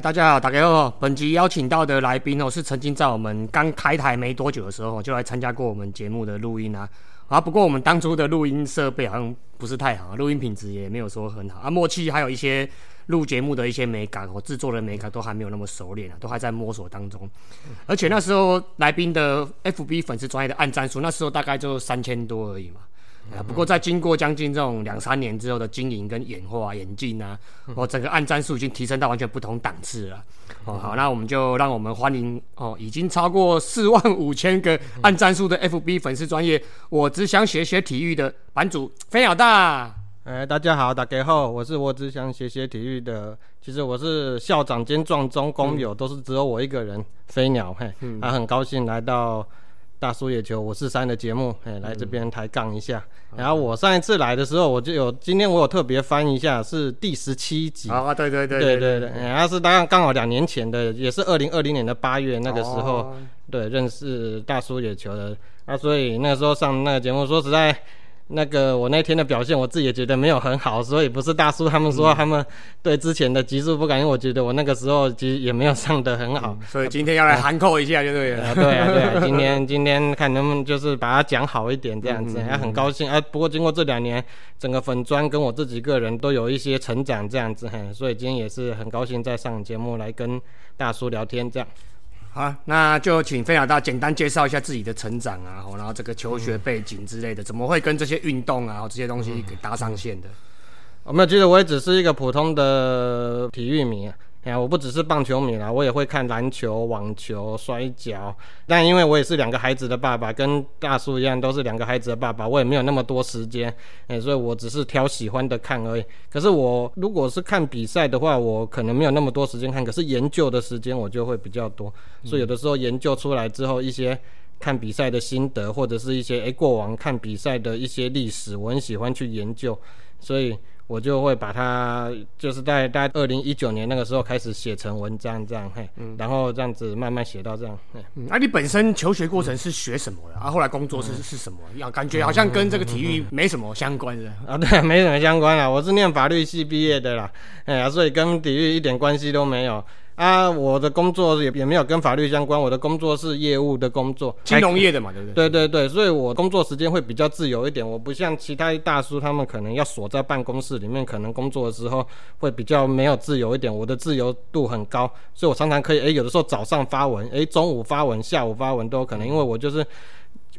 大家好，大家好。本集邀请到的来宾哦，是曾经在我们刚开台没多久的时候就来参加过我们节目的录音啊。啊，不过我们当初的录音设备好像不是太好，录音品质也没有说很好啊，默契还有一些录节目的一些美感和制作的美感都还没有那么熟练啊，都还在摸索当中。而且那时候来宾的 FB 粉丝专业的按赞数，那时候大概就三千多而已嘛。啊，不过在经过将近这种两三年之后的经营跟演化演进啊，哦，整个按战术已经提升到完全不同档次了。哦，好，那我们就让我们欢迎哦，已经超过四万五千个按战术的 FB 粉丝专业，我只想学学体育的版主飞鸟大。哎，大家好，大家好，我是我只想学学体育的，其实我是校长兼壮中工友，都是只有我一个人，飞鸟嘿，啊，很高兴来到。大叔野球，我是三的节目，哎，来这边抬杠一下。然后我上一次来的时候，我就有今天我有特别翻一下，是第十七集啊，对对对对对对，然后是大概刚好两年前的，也是二零二零年的八月那个时候，对，认识大叔野球的，啊，所以那时候上那个节目，说实在。那个我那天的表现，我自己也觉得没有很好，所以不是大叔他们说他们对之前的集数不感兴我觉得我那个时候其实也没有上得很好，所以今天要来含扣一下就对了。对啊对啊，今天今天看能不能就是把它讲好一点这样子，还很高兴啊。不过经过这两年，整个粉砖跟我自己个人都有一些成长这样子，嘿，所以今天也是很高兴在上节目来跟大叔聊天这样。好，那就请飞鸟大简单介绍一下自己的成长啊，然后这个求学背景之类的，怎么会跟这些运动啊这些东西给搭上线的？我没有，其实我也只是一个普通的体育迷。哎，我不只是棒球迷啦，我也会看篮球、网球、摔跤。但因为我也是两个孩子的爸爸，跟大叔一样都是两个孩子的爸爸，我也没有那么多时间，哎，所以我只是挑喜欢的看而已。可是我如果是看比赛的话，我可能没有那么多时间看，可是研究的时间我就会比较多。所以有的时候研究出来之后，一些看比赛的心得，或者是一些哎过往看比赛的一些历史，我很喜欢去研究，所以。我就会把它，就是在大概二零一九年那个时候开始写成文章，这样嘿，然后这样子慢慢写到这样。嗯，那你本身求学过程是学什么的？啊，后来工作是是什么？要感觉好像跟这个体育没什么相关的啊？对，没什么相关啊。我是念法律系毕业的啦，哎呀，所以跟体育一点关系都没有。啊，我的工作也也没有跟法律相关，我的工作是业务的工作，金融业的嘛，对不对？对对对，所以我工作时间会比较自由一点，我不像其他大叔，他们可能要锁在办公室里面，可能工作的时候会比较没有自由一点。我的自由度很高，所以我常常可以，诶，有的时候早上发文，诶，中午发文，下午发文都有可能，因为我就是。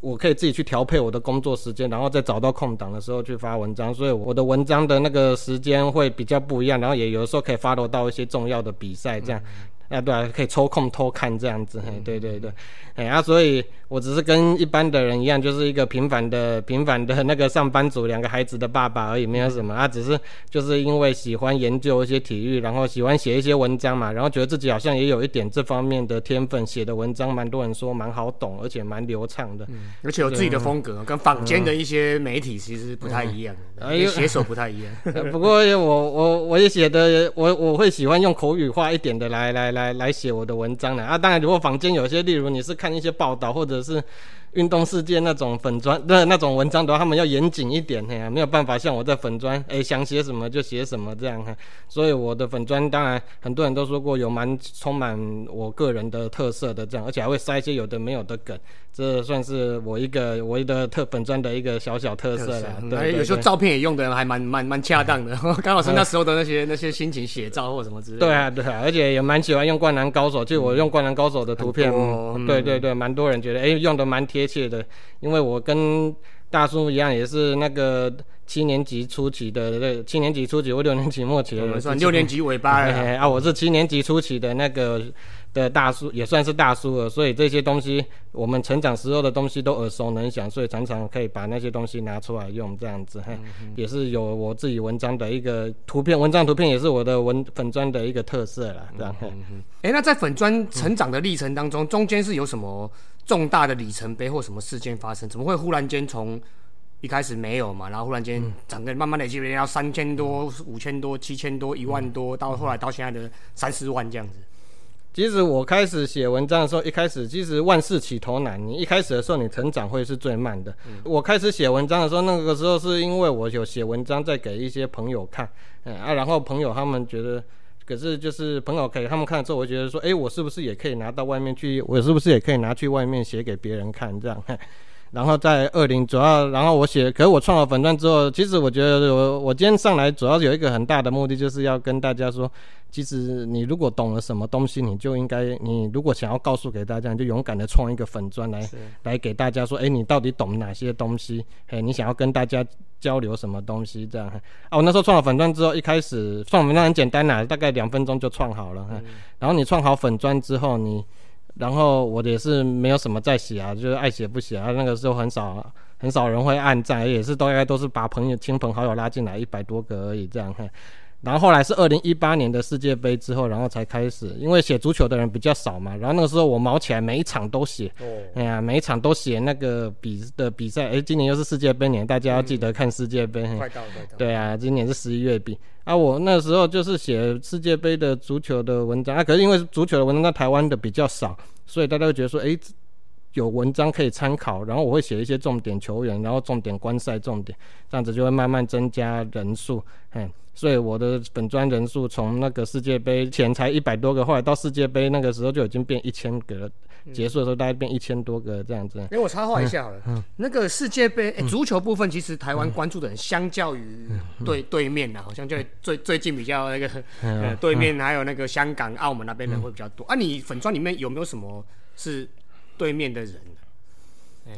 我可以自己去调配我的工作时间，然后再找到空档的时候去发文章，所以我的文章的那个时间会比较不一样，然后也有的时候可以发落到一些重要的比赛这样。啊，对啊，可以抽空偷看这样子，嘿，对对对，哎啊，所以我只是跟一般的人一样，就是一个平凡的 平凡的那个上班族，两个孩子的爸爸而已，没有什么。啊，只是就是因为喜欢研究一些体育，然后喜欢写一些文章嘛，然后觉得自己好像也有一点这方面的天分，写的文章蛮多人说蛮好懂，而且蛮流畅的，而且有自己的风格，跟坊间的一些媒体其实不太一样，写手不太一样。不过我我我也写的，我我会喜欢用口语化一点的来来。来来写我的文章了啊！当然，如果坊间有些，例如你是看一些报道，或者是。运动世界那种粉砖的那种文章的话，他们要严谨一点嘿，没有办法像我在粉砖，哎，想写什么就写什么这样哈。所以我的粉砖当然很多人都说过有蛮充满我个人的特色的这样，而且还会塞一些有的没有的梗，这算是我一个我的特粉砖的一个小小特色了。对，有时候照片也用的还蛮蛮蛮恰当的，刚好是那时候的那些那些心情写照或什么之类。对啊，对啊，而且也蛮喜欢用灌篮高手，就我用灌篮高手的图片，对对对，蛮多人觉得哎用的蛮贴。切的，因为我跟大叔一样，也是那个七年级初期的，那七年级初期，或六年级末期的，算六年级尾巴 啊，我是七年级初期的那个的大叔，也算是大叔了，所以这些东西，我们成长时候的东西都耳熟能详，所以常常可以把那些东西拿出来用，这样子，嘿，也是有我自己文章的一个图片，文章图片也是我的文粉砖的一个特色了，这样。哎，那在粉砖成长的历程当中，中间是有什么？重大的里程碑或什么事件发生，怎么会忽然间从一开始没有嘛，然后忽然间整个慢慢累积，要三千多、五千多、七千多、一万多，到后来到现在的三四万这样子。其实我开始写文章的时候，一开始其实万事起头难，你一开始的时候你成长会是最慢的。我开始写文章的时候，那个时候是因为我有写文章在给一些朋友看，嗯啊，然后朋友他们觉得。可是就是朋友给他们看之后，我觉得说，哎，我是不是也可以拿到外面去？我是不是也可以拿去外面写给别人看这样？然后在二零主要，然后我写，可是我创了粉钻之后，其实我觉得我我今天上来主要有一个很大的目的，就是要跟大家说，其实你如果懂了什么东西，你就应该，你如果想要告诉给大家，你就勇敢的创一个粉钻来来给大家说，哎，你到底懂哪些东西？哎，你想要跟大家交流什么东西？这样啊，我那时候创了粉钻之后，一开始创粉钻很简单呐，大概两分钟就创好了。然后你创好粉钻之后，你。然后我也是没有什么在写啊，就是爱写不写啊。那个时候很少很少人会按赞，也是大概都是把朋友、亲朋好友拉进来一百多个而已这样。然后后来是二零一八年的世界杯之后，然后才开始，因为写足球的人比较少嘛。然后那个时候我毛起来，每一场都写，哎呀，每一场都写那个比的比赛。哎，今年又是世界杯年，大家要记得看世界杯。快到，了。对啊，今年是十一月比。啊，我那时候就是写世界杯的足球的文章啊，可是因为足球的文章在台湾的比较少，所以大家会觉得说，哎，有文章可以参考。然后我会写一些重点球员，然后重点观赛重点，这样子就会慢慢增加人数，嗯。所以我的粉砖人数从那个世界杯前才一百多个，后来到世界杯那个时候就已经变一千个了。结束的时候大概变一千多个这样子。哎，我插话一下好了，那个世界杯足球部分，其实台湾关注的人相较于对对面呢，好像就最最近比较那个 对面还有那个香港、澳门那边人会比较多。啊，你粉砖里面有没有什么是对面的人？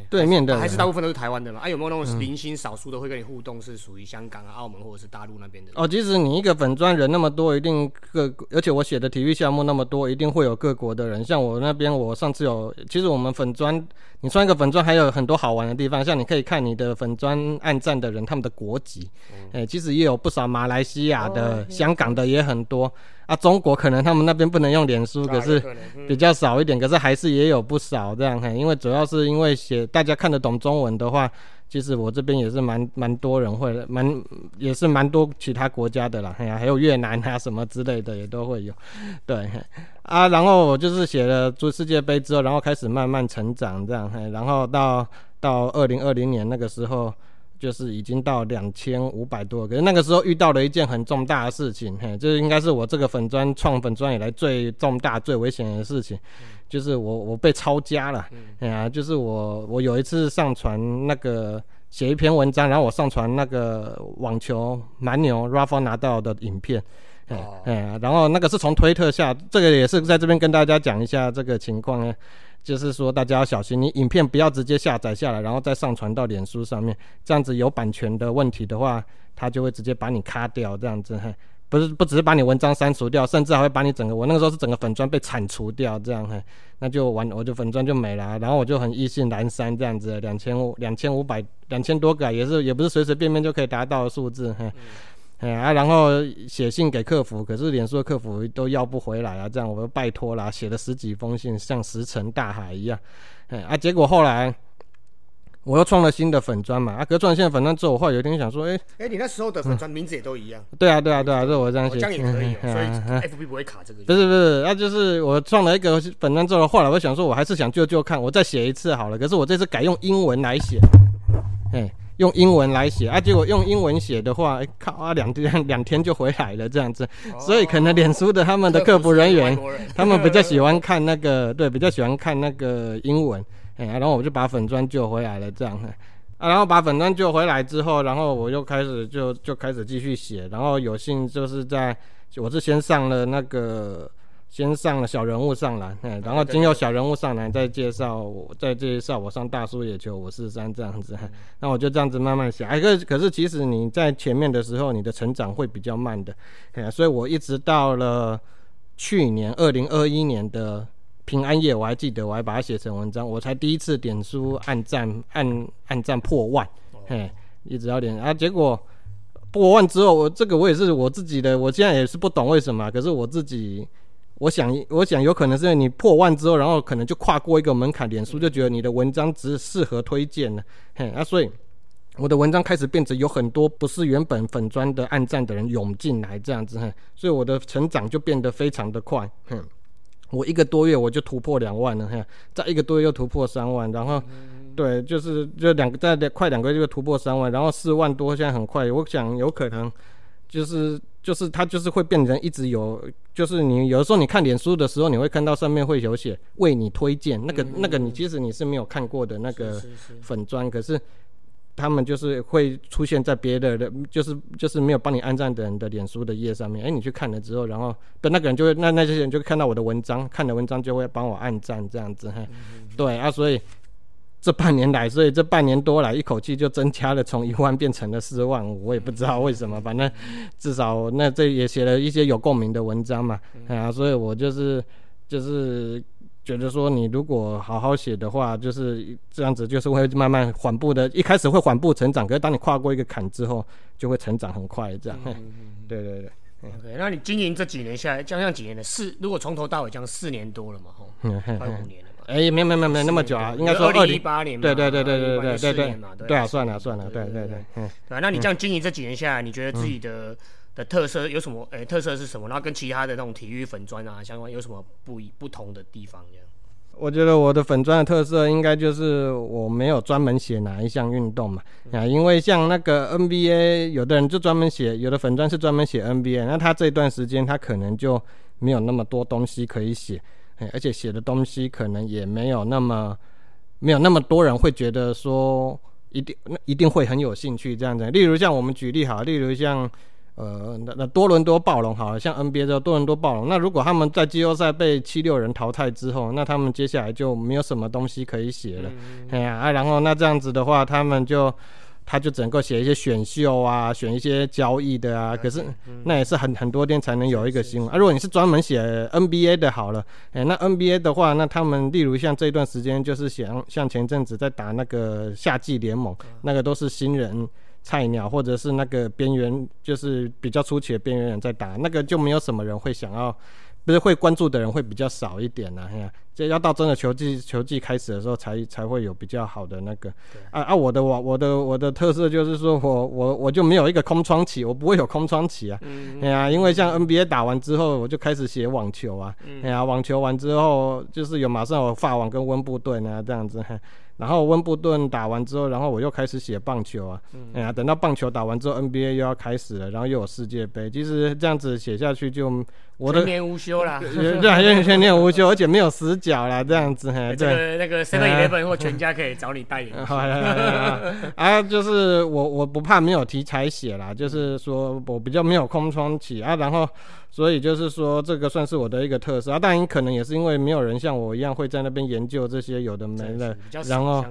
对面的还是大部分都是台湾的嘛？啊，有没有那种零星少数的会跟你互动，是属于香港啊、澳门或者是大陆那边的？哦，即使你一个粉专人那么多，一定各，而且我写的体育项目那么多，一定会有各国的人。像我那边，我上次有，其实我们粉专，你穿一个粉专还有很多好玩的地方，像你可以看你的粉专暗赞的人他们的国籍，哎，其实也有不少马来西亚的、香港的也很多。啊，中国可能他们那边不能用脸书，可是比较少一点，可是还是也有不少这样。因为主要是因为写大家看得懂中文的话，其实我这边也是蛮蛮多人会，蛮也是蛮多其他国家的啦。哎呀，还有越南啊什么之类的也都会有。对，啊，然后我就是写了做世界杯之后，然后开始慢慢成长这样。然后到到二零二零年那个时候。就是已经到两千五百多，可是那个时候遇到了一件很重大的事情，嘿，这应该是我这个粉砖创粉砖以来最重大、最危险的事情，就是我我被抄家了，哎呀，就是我我有一次上传那个写一篇文章，然后我上传那个网球蛮牛 Rafa 拿到的影片，哎哎，然后那个是从推特下，这个也是在这边跟大家讲一下这个情况呢。就是说，大家要小心，你影片不要直接下载下来，然后再上传到脸书上面，这样子有版权的问题的话，他就会直接把你卡掉，这样子，不是不只是把你文章删除掉，甚至还会把你整个，我那个时候是整个粉砖被铲除掉，这样，嘿，那就完，我就粉砖就没了，然后我就很意兴阑珊，这样子，两千五两千五百两千多个，也是也不是随随便便就可以达到的数字，嘿。哎啊，然后写信给客服，可是脸书的客服都要不回来啊，这样我就拜托啦，写了十几封信，像石沉大海一样。哎啊，结果后来我又创了新的粉砖嘛，啊，隔创新的粉砖之后，我后来有一天想说，哎哎，你那时候的粉砖名字也都一样。对啊，对啊，对啊，这我这样写，这样也可以，所以 FB 不会卡这个。不是不是，那就是我创了一个粉砖之后，后来我想说，我还是想救救看，我再写一次好了。可是我这次改用英文来写，哎。用英文来写啊，结果用英文写的话，靠啊，两天两天就回来了这样子，所以可能脸书的他们的客服人员，他们比较喜欢看那个，对，比较喜欢看那个英文，哎，然后我就把粉砖救回来了这样，啊，然后把粉砖救回来之后，然后我又开始就就开始继续写，然后有幸就是在，我是先上了那个。先上了小人物上来，哎，然后经由小人物上来，再介绍我，再介绍我上大叔野球五四三这样子，那我就这样子慢慢写。哎，可可是其实你在前面的时候，你的成长会比较慢的，哎，所以我一直到了去年二零二一年的平安夜，我还记得，我还把它写成文章，我才第一次点书按赞按按赞破万，嘿，一直要点啊，结果破万之后，我这个我也是我自己的，我现在也是不懂为什么，可是我自己。我想，我想有可能是你破万之后，然后可能就跨过一个门槛，脸书就觉得你的文章只适合推荐了，嘿，啊，所以我的文章开始变成有很多不是原本粉砖的暗赞的人涌进来这样子，哼，所以我的成长就变得非常的快，哼，我一个多月我就突破两万了，嘿，在一个多月又突破三万，然后，对，就是就两个在快两个月就突破三万，然后四万多，现在很快，我想有可能。就是就是它就是会变成一直有，就是你有的时候你看脸书的时候，你会看到上面会有写为你推荐，那个那个你其实你是没有看过的那个粉砖，可是他们就是会出现在别的人，就是就是没有帮你按赞的人的脸书的页上面。哎，你去看了之后，然后那那个人就会那那些人就会看到我的文章，看了文章就会帮我按赞这样子。哈，对啊，所以这半年来，所以这半年多来，一口气就增加了，从一万变成了四万五，我也不知道为什么，反正至少那这也写了一些有共鸣的文章嘛。啊，所以我就是就是。觉得说你如果好好写的话，就是这样子，就是会慢慢缓步的，一开始会缓步成长，可是当你跨过一个坎之后，就会成长很快，这样。对对对，OK，那你经营这几年下来，将近几年了？四，如果从头到尾讲四年多了嘛，吼，快五年了嘛。哎，没有没有没有没有那么久啊，应该说二零一零，八年嘛，对对对对对对对对对算了算了，对对对，嗯。对啊，那你这样经营这几年下来，你觉得自己的、的特色有什么？哎、特色是什么？然后跟其他的那种体育粉砖啊相关有什么不一不同的地方？这样。我觉得我的粉砖的特色应该就是我没有专门写哪一项运动嘛，啊，因为像那个 NBA，有的人就专门写，有的粉砖是专门写 NBA，那他这段时间他可能就没有那么多东西可以写，哎，而且写的东西可能也没有那么没有那么多人会觉得说一定那一定会很有兴趣这样子。例如像我们举例好，例如像。呃，那那多伦多暴龙好了，像 NBA 的多伦多暴龙，那如果他们在季后赛被七六人淘汰之后，那他们接下来就没有什么东西可以写了。哎呀、啊，然后那这样子的话，他们就他就只能够写一些选秀啊，选一些交易的啊。可是那也是很很多天才能有一个新闻啊。如果你是专门写 NBA 的，好了，哎，那 NBA 的话，那他们例如像这段时间就是想像前阵子在打那个夏季联盟，那个都是新人。菜鸟或者是那个边缘，就是比较出奇的边缘人在打，那个就没有什么人会想要，不是会关注的人会比较少一点呐、啊。哎呀，这要到真的球季球季开始的时候才才会有比较好的那个。啊啊，我的我我的我的特色就是说我我我就没有一个空窗期，我不会有空窗期啊。哎呀，因为像 NBA 打完之后，我就开始写网球啊。哎呀，网球完之后就是有马上有法网跟温布顿啊这样子。嘿然后温布顿打完之后，然后我又开始写棒球啊，哎呀，等到棒球打完之后，NBA 又要开始了，然后又有世界杯，其实这样子写下去就我的全年无休啦。对，对全年无休，而且没有死角啦，这样子，嘿，这。个那个 Seven Eleven 或全家可以找你代言。好啊，就是我我不怕没有题材写啦，就是说我比较没有空窗期啊，然后所以就是说这个算是我的一个特色啊，当然可能也是因为没有人像我一样会在那边研究这些有的没的，然后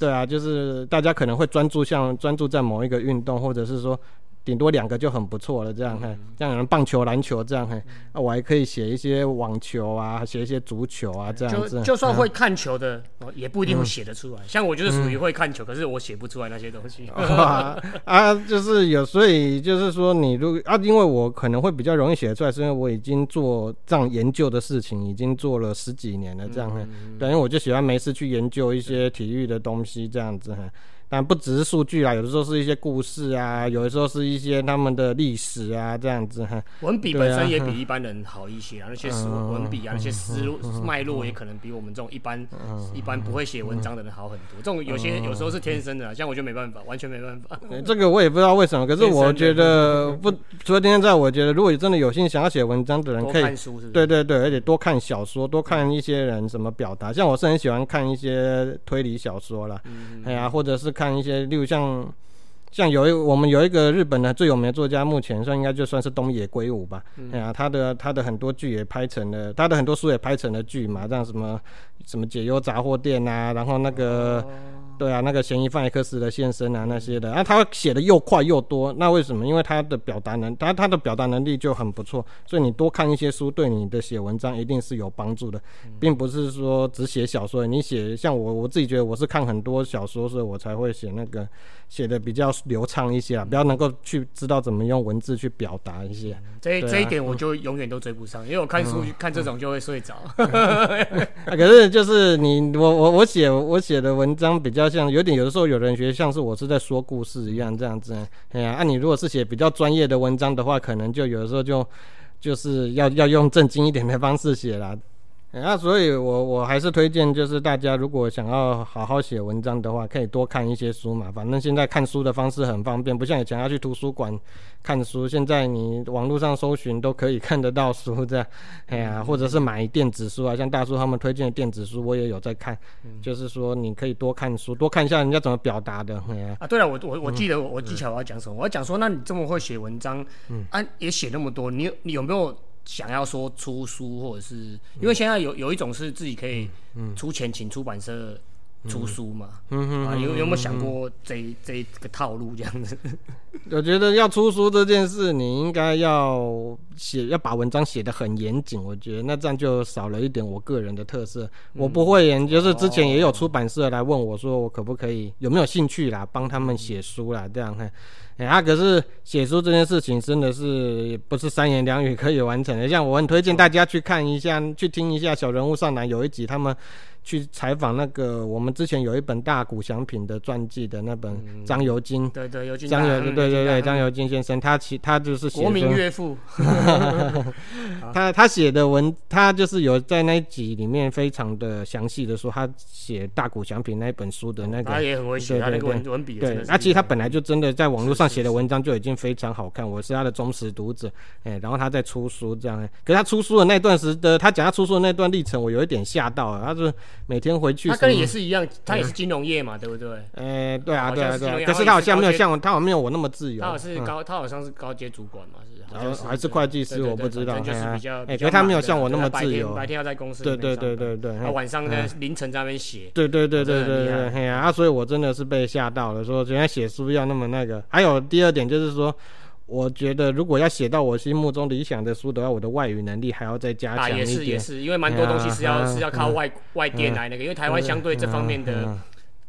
对啊，就是大家可能会专注像专注在某一个运动，或者是说顶多两个就很不错了，这样嘿，像有人棒球、篮球这样嘿，啊，我还可以写一些网球啊，写一些足球啊这样子就。就算会看球的，哦也不一定会写得出来。像我就是属于会看球，可是我写不出来那些东西。啊 啊，就是有，所以就是说，你如啊，因为我可能会比较容易写得出来，是因为我已经做这样研究的事情，已经做了十几年了，这样嘿，对，因为我就喜欢没事去研究一些体育的东西，这样子嘿。但不只是数据啦，有的时候是一些故事啊，有的时候是一些他们的历史啊，这样子哈。文笔本身也比一般人好一些啊，那些思嗯文笔啊，那些思路脉络也可能比我们这种一般嗯一般不会写文章的人好很多。这种有些有时候是天生的啊，像我就没办法，完全没办法。这个我也不知道为什么，可是我觉得 不，除了天天在，我觉得如果你真的有心想要写文章的人，可以看书是？对对对，而且多看小说，多看一些人怎么表达。像我是很喜欢看一些推理小说啦，哎呀，或者是看一些，例如像像有一我们有一个日本的最有名的作家，目前算应该就算是东野圭吾吧。哎呀，他的他的很多剧也拍成了，他的很多书也拍成了剧嘛，像什么什么解忧杂货店啊，然后那个。对啊，那个嫌疑犯 X 的现身啊，那些的，啊，他写的又快又多，那为什么？因为他的表达能，他他的表达能力就很不错，所以你多看一些书，对你的写文章一定是有帮助的，并不是说只写小说。你写像我我自己觉得我是看很多小说，所以我才会写那个写的比较流畅一些啊，比较能够去知道怎么用文字去表达一些。这啊这一点我就永远都追不上，因为我看书看这种就会睡着。啊，可是就是你我我我写我写的文章比较像，有点有的时候有人觉得像是我是在说故事一样这样子。哎呀，啊，你如果是写比较专业的文章的话，可能就有的时候就就是要要用正经一点的方式写啦。那所以，我我还是推荐，就是大家如果想要好好写文章的话，可以多看一些书嘛。反正现在看书的方式很方便，不像以前要去图书馆看书，现在你网络上搜寻都可以看得到书这样。哎呀，或者是买电子书啊，像大叔他们推荐的电子书，我也有在看。就是说，你可以多看书，多看一下人家怎么表达的。哎呀，啊，对了，我我我记得我技巧我要讲什么？我要讲说，那你这么会写文章，嗯，啊，也写那么多，你你有没有？想要说出书，或者是因为现在有有一种是自己可以出钱请出版社出书嘛？啊，有有没有想过这这个套路这样子？我觉得要出书这件事，你应该要写，要把文章写得很严谨。我觉得那这样就少了一点我个人的特色。我不会研，就是之前也有出版社来问我说，我可不可以有没有兴趣啦，帮他们写书啦，这样看。哎，啊，可是写书这件事情真的是不是三言两语可以完成的。像我很推荐大家去看一下，去听一下《小人物上篮》有一集，他们。去采访那个，我们之前有一本大谷祥平的传记的那本张尤金，对对，尤金张尤对对对张尤金先生，他其他就是国民岳父，他他写的文，他就是有在那一集里面非常的详细的说他写大谷祥平那一本书的那个，他也很会写，他那个文文笔，对，那其实他本来就真的在网络上写的文章就已经非常好看，我是他的忠实读者，哎，然后他在出书这样，可是他出书的那段时的，他讲他出书的那段历程，我有一点吓到了，他说。每天回去，他跟你也是一样，他也是金融业嘛，对不对？哎，对啊，对啊，对啊。可是他好像没有像我，他好像没有我那么自由。他好像是高，他好像是高阶主管嘛，是还是会计师，我不知道。就是比较，哎，可是他没有像我那么自由。白天要在公司，对对对对对。他晚上呢，凌晨在那边写。对对对对对对，嘿呀，啊，所以我真的是被吓到了，说原来写书要那么那个。还有第二点就是说。我觉得，如果要写到我心目中理想的书的话，我的外语能力还要再加强一点。也是也是，因为蛮多东西是要是要靠外外电来那个，因为台湾相对这方面的。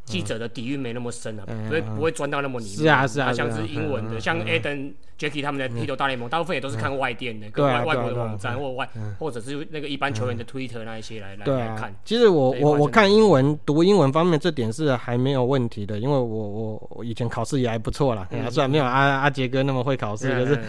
记者的底蕴没那么深啊，不会不会钻到那么里面。是啊是啊，像是英文的，像 Aden、Jackie 他们的《踢球大联盟》，大部分也都是看外电的，跟外外国的网站或外，或者是那个一般球员的 Twitter 那一些来来来看。其实我我我看英文读英文方面这点是还没有问题的，因为我我我以前考试也还不错啦，虽然没有阿阿杰哥那么会考试，可是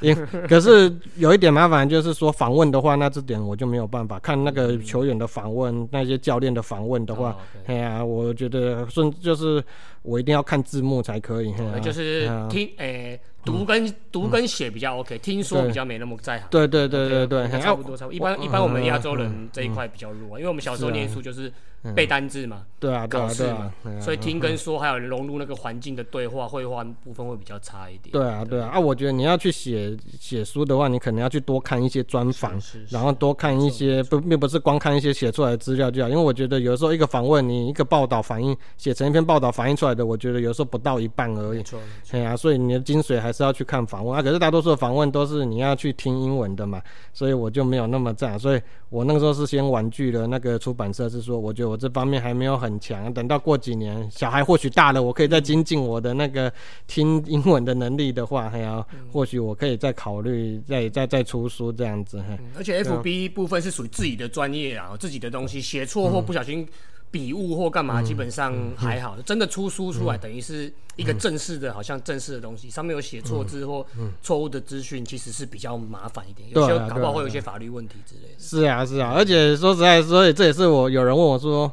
因 可是有一点麻烦，就是说访问的话，那这点我就没有办法。看那个球员的访问，那些教练的访问的话，哎呀，我觉得。顺就是我一定要看字幕才可以，就是听诶。读跟读跟写比较 OK，听说比较没那么在行。对对对对对，差不多差不多。一般一般我们亚洲人这一块比较弱，因为我们小时候念书就是背单字嘛，对啊，考试嘛，所以听跟说还有融入那个环境的对话绘画部分会比较差一点。对啊对啊啊！我觉得你要去写写书的话，你可能要去多看一些专访，然后多看一些不并不是光看一些写出来的资料就好，因为我觉得有时候一个访问你一个报道反映写成一篇报道反映出来的，我觉得有时候不到一半而已。没错，对啊，所以你的精髓还是。是要去看访问啊，可是大多数的访问都是你要去听英文的嘛，所以我就没有那么赞。所以我那个时候是先婉拒了那个出版社，是说我觉得我这方面还没有很强。等到过几年小孩或许大了，我可以再精进我的那个听英文的能力的话，还要或许我可以再考虑再再再出书这样子。而且 F B 部分是属于自己的专业啊，自己的东西写错或不小心。笔误或干嘛，基本上还好。真的出书出来，等于是一个正式的，好像正式的东西，上面有写错字或错误的资讯，其实是比较麻烦一点。有些搞不好会有一些法律问题之类的。是啊，是啊，而且说实在，所以这也是我有人问我说。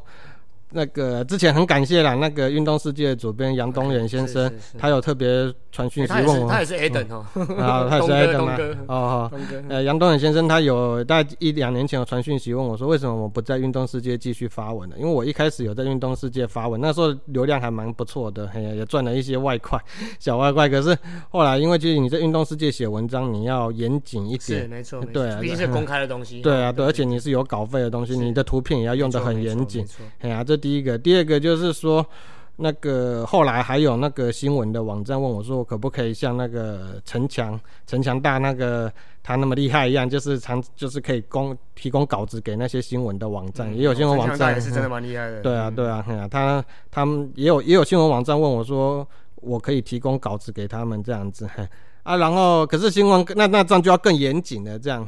那个之前很感谢啦，那个运动世界的主编杨东远先生，他有特别传讯息问我，他也是 A 等哦，啊，他也是 A 等吗？哦，呃，杨东远先生他有大概一两年前有传讯息问我说，为什么我不在运动世界继续发文了？因为我一开始有在运动世界发文，那时候流量还蛮不错的，也赚了一些外快，小外快。可是后来因为就是你在运动世界写文章，你要严谨一点，是没错，对，毕竟是公开的东西，对啊，对，而且你是有稿费的东西，你的图片也要用的很严谨，哎呀，这。第一个，第二个就是说，那个后来还有那个新闻的网站问我说，我可不可以像那个陈强、陈强大那个他那么厉害一样，就是常就是可以供提供稿子给那些新闻的网站，也有新闻网站是真的蛮厉害的。对啊，对啊，他他们也有也有新闻网站问我说，我可以提供稿子给他们这样子啊，然后可是新闻那那这样就要更严谨了这样。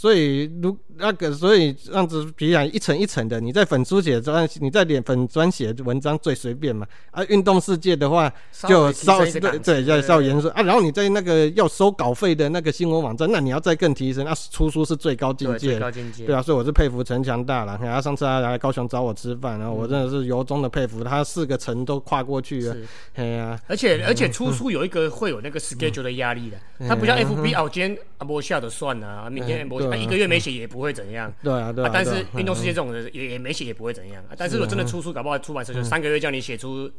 所以如那个，所以这样子比来一层一层的，你在粉书写专，你在脸粉专写文章最随便嘛。啊，运动世界的话就稍对对要稍严肃啊。然后你在那个要收稿费的那个新闻网站，那你要再更提升，那出书是最高境界。高境界。对啊，所以我是佩服陈强大了。然后上次他来高雄找我吃饭，然后我真的是由衷的佩服他，四个城都跨过去了。哎呀，而且而且出书有一个会有那个 schedule 的压力的，他不像 FB 哦，今天阿波下的算了，明天波。他一个月没写也不会怎样，对啊，对啊。但是运动世界这种人也也没写也不会怎样。但是我真的出书，搞不好出版社就三个月叫你写出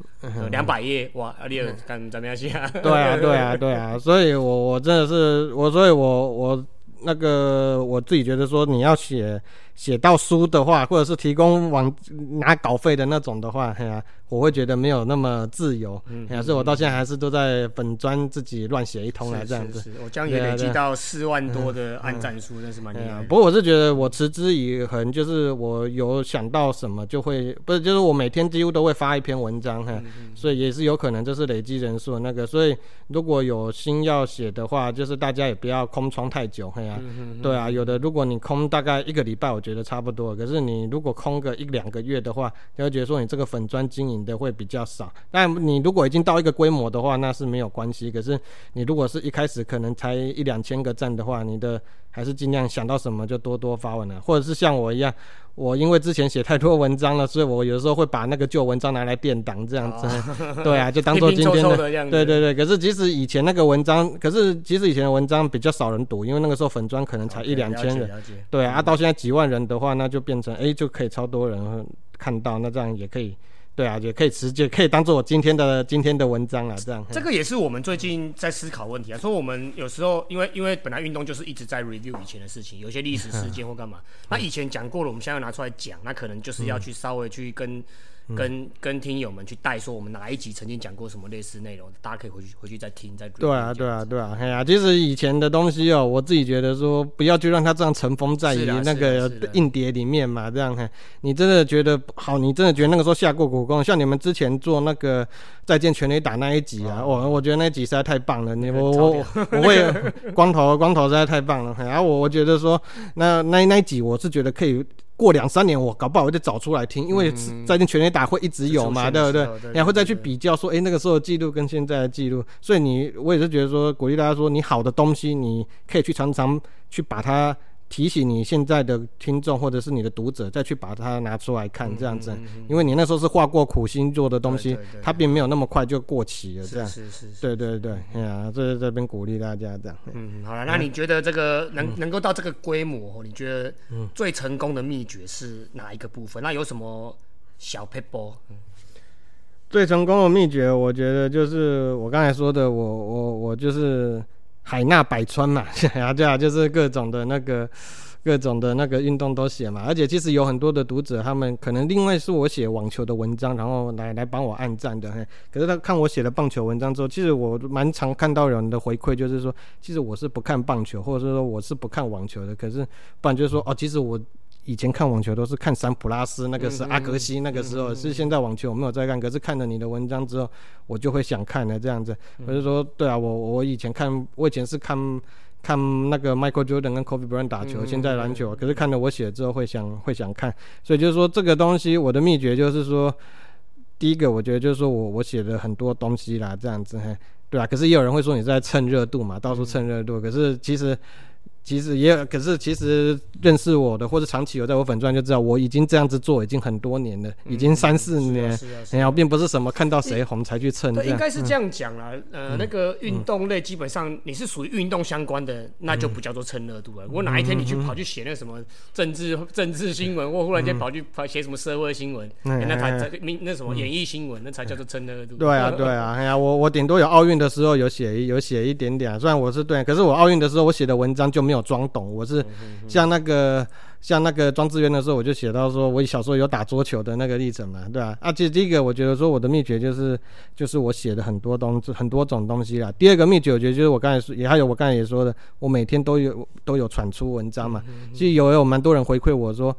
两百页，哇，阿丽敢怎么样写啊？对啊，对啊，对啊。所以我我真的是我，所以我我那个我自己觉得说，你要写写到书的话，或者是提供网拿稿费的那种的话，哎呀。我会觉得没有那么自由，嗯，所以我到现在还是都在本专自己乱写一通来这样子。我将也累积到四万多的按赞数，那是蛮厉害。不过我是觉得我持之以恒，就是我有想到什么就会，不是就是我每天几乎都会发一篇文章哈，所以也是有可能就是累积人数那个。所以如果有心要写的话，就是大家也不要空窗太久，嘿呀，对啊，有的如果你空大概一个礼拜，我觉得差不多。可是你如果空个一两个月的话，就会觉得说你这个粉砖经营。的会比较少，但你如果已经到一个规模的话，那是没有关系。可是你如果是一开始可能才一两千个赞的话，你的还是尽量想到什么就多多发文了。或者是像我一样，我因为之前写太多文章了，所以我有时候会把那个旧文章拿来垫档，这样子。对啊，就当做今天的。对对对。可是即使以前那个文章，可是即使以前的文章比较少人读，因为那个时候粉砖可能才一两千人。对啊，到现在几万人的话，那就变成哎就可以超多人看到，那这样也可以。对啊，也可以直接可以当做我今天的今天的文章了，这样。这个也是我们最近在思考问题啊，说我们有时候因为因为本来运动就是一直在 review 以前的事情，有些历史事件或干嘛，那以前讲过了，我们现在要拿出来讲，那可能就是要去稍微去跟。跟跟听友们去带说，我们哪一集曾经讲过什么类似内容，大家可以回去回去再听再。对啊，对啊，对啊，哎呀，其实以前的东西哦，我自己觉得说，不要就让它这样尘封在于那个硬碟里面嘛，这样哈。你真的觉得好，你真的觉得那个时候下过苦功，像你们之前做那个再见全垒打那一集啊，我我觉得那集实在太棒了，你我我我会光头光头实在太棒了，然后我我觉得说那那那一集我是觉得可以。过两三年，我搞不好我就找出来听，因为在那全垒打会一直有嘛，对不对？然后再去比较说，哎，那个时候的记录跟现在的记录，所以你我也是觉得说，鼓励大家说，你好的东西，你可以去常常去把它。提醒你现在的听众或者是你的读者，再去把它拿出来看，这样子，因为你那时候是画过苦心做的东西，它并没有那么快就过期了，这样，是是是，对对对，哎呀，这是这边鼓励大家这样。嗯，好了，那你觉得这个能能够到这个规模，你觉得最成功的秘诀是哪一个部分？那有什么小 paper？最成功的秘诀，我觉得就是我刚才说的，我我我就是。海纳百川嘛，对啊，就是各种的那个，各种的那个运动都写嘛。而且其实有很多的读者，他们可能另外是我写网球的文章，然后来来帮我按赞的。嘿，可是他看我写的棒球文章之后，其实我蛮常看到有人的回馈，就是说，其实我是不看棒球，或者是说我是不看网球的。可是不然就是说，哦，其实我。以前看网球都是看桑普拉斯，那个是阿格西，那个时候是现在网球我没有在看，可是看了你的文章之后，我就会想看了这样子。我就说，对啊，我我以前看，我以前是看看那个 Michael Jordan 跟 Kobe Bryant 打球，现在篮球，可是看了我写之后会想会想看，所以就是说这个东西，我的秘诀就是说，第一个我觉得就是说我我写了很多东西啦，这样子，对啊，可是也有人会说你在蹭热度嘛，到处蹭热度，可是其实。其实也，可是其实认识我的或者长期有在我粉钻就知道，我已经这样子做已经很多年了，已经三四年，然后并不是什么看到谁红才去蹭。对，应该是这样讲啦。呃，那个运动类基本上你是属于运动相关的，那就不叫做蹭热度了。如果哪一天你去跑去写那什么政治政治新闻，或忽然间跑去跑写什么社会新闻，那才那什么演艺新闻，那才叫做蹭热度。对啊，对啊，哎呀，我我顶多有奥运的时候有写有写一点点，虽然我是对，可是我奥运的时候我写的文章就没。没有装懂，我是像那个像那个庄资源的时候，我就写到说，我小时候有打桌球的那个历程嘛，对吧？啊，其实第一个我觉得说我的秘诀就是就是我写的很多东很多种东西啦。第二个秘诀我觉得就是我刚才说也还有我刚才也说的，我每天都有都有产出文章嘛。其实有有蛮多人回馈我说，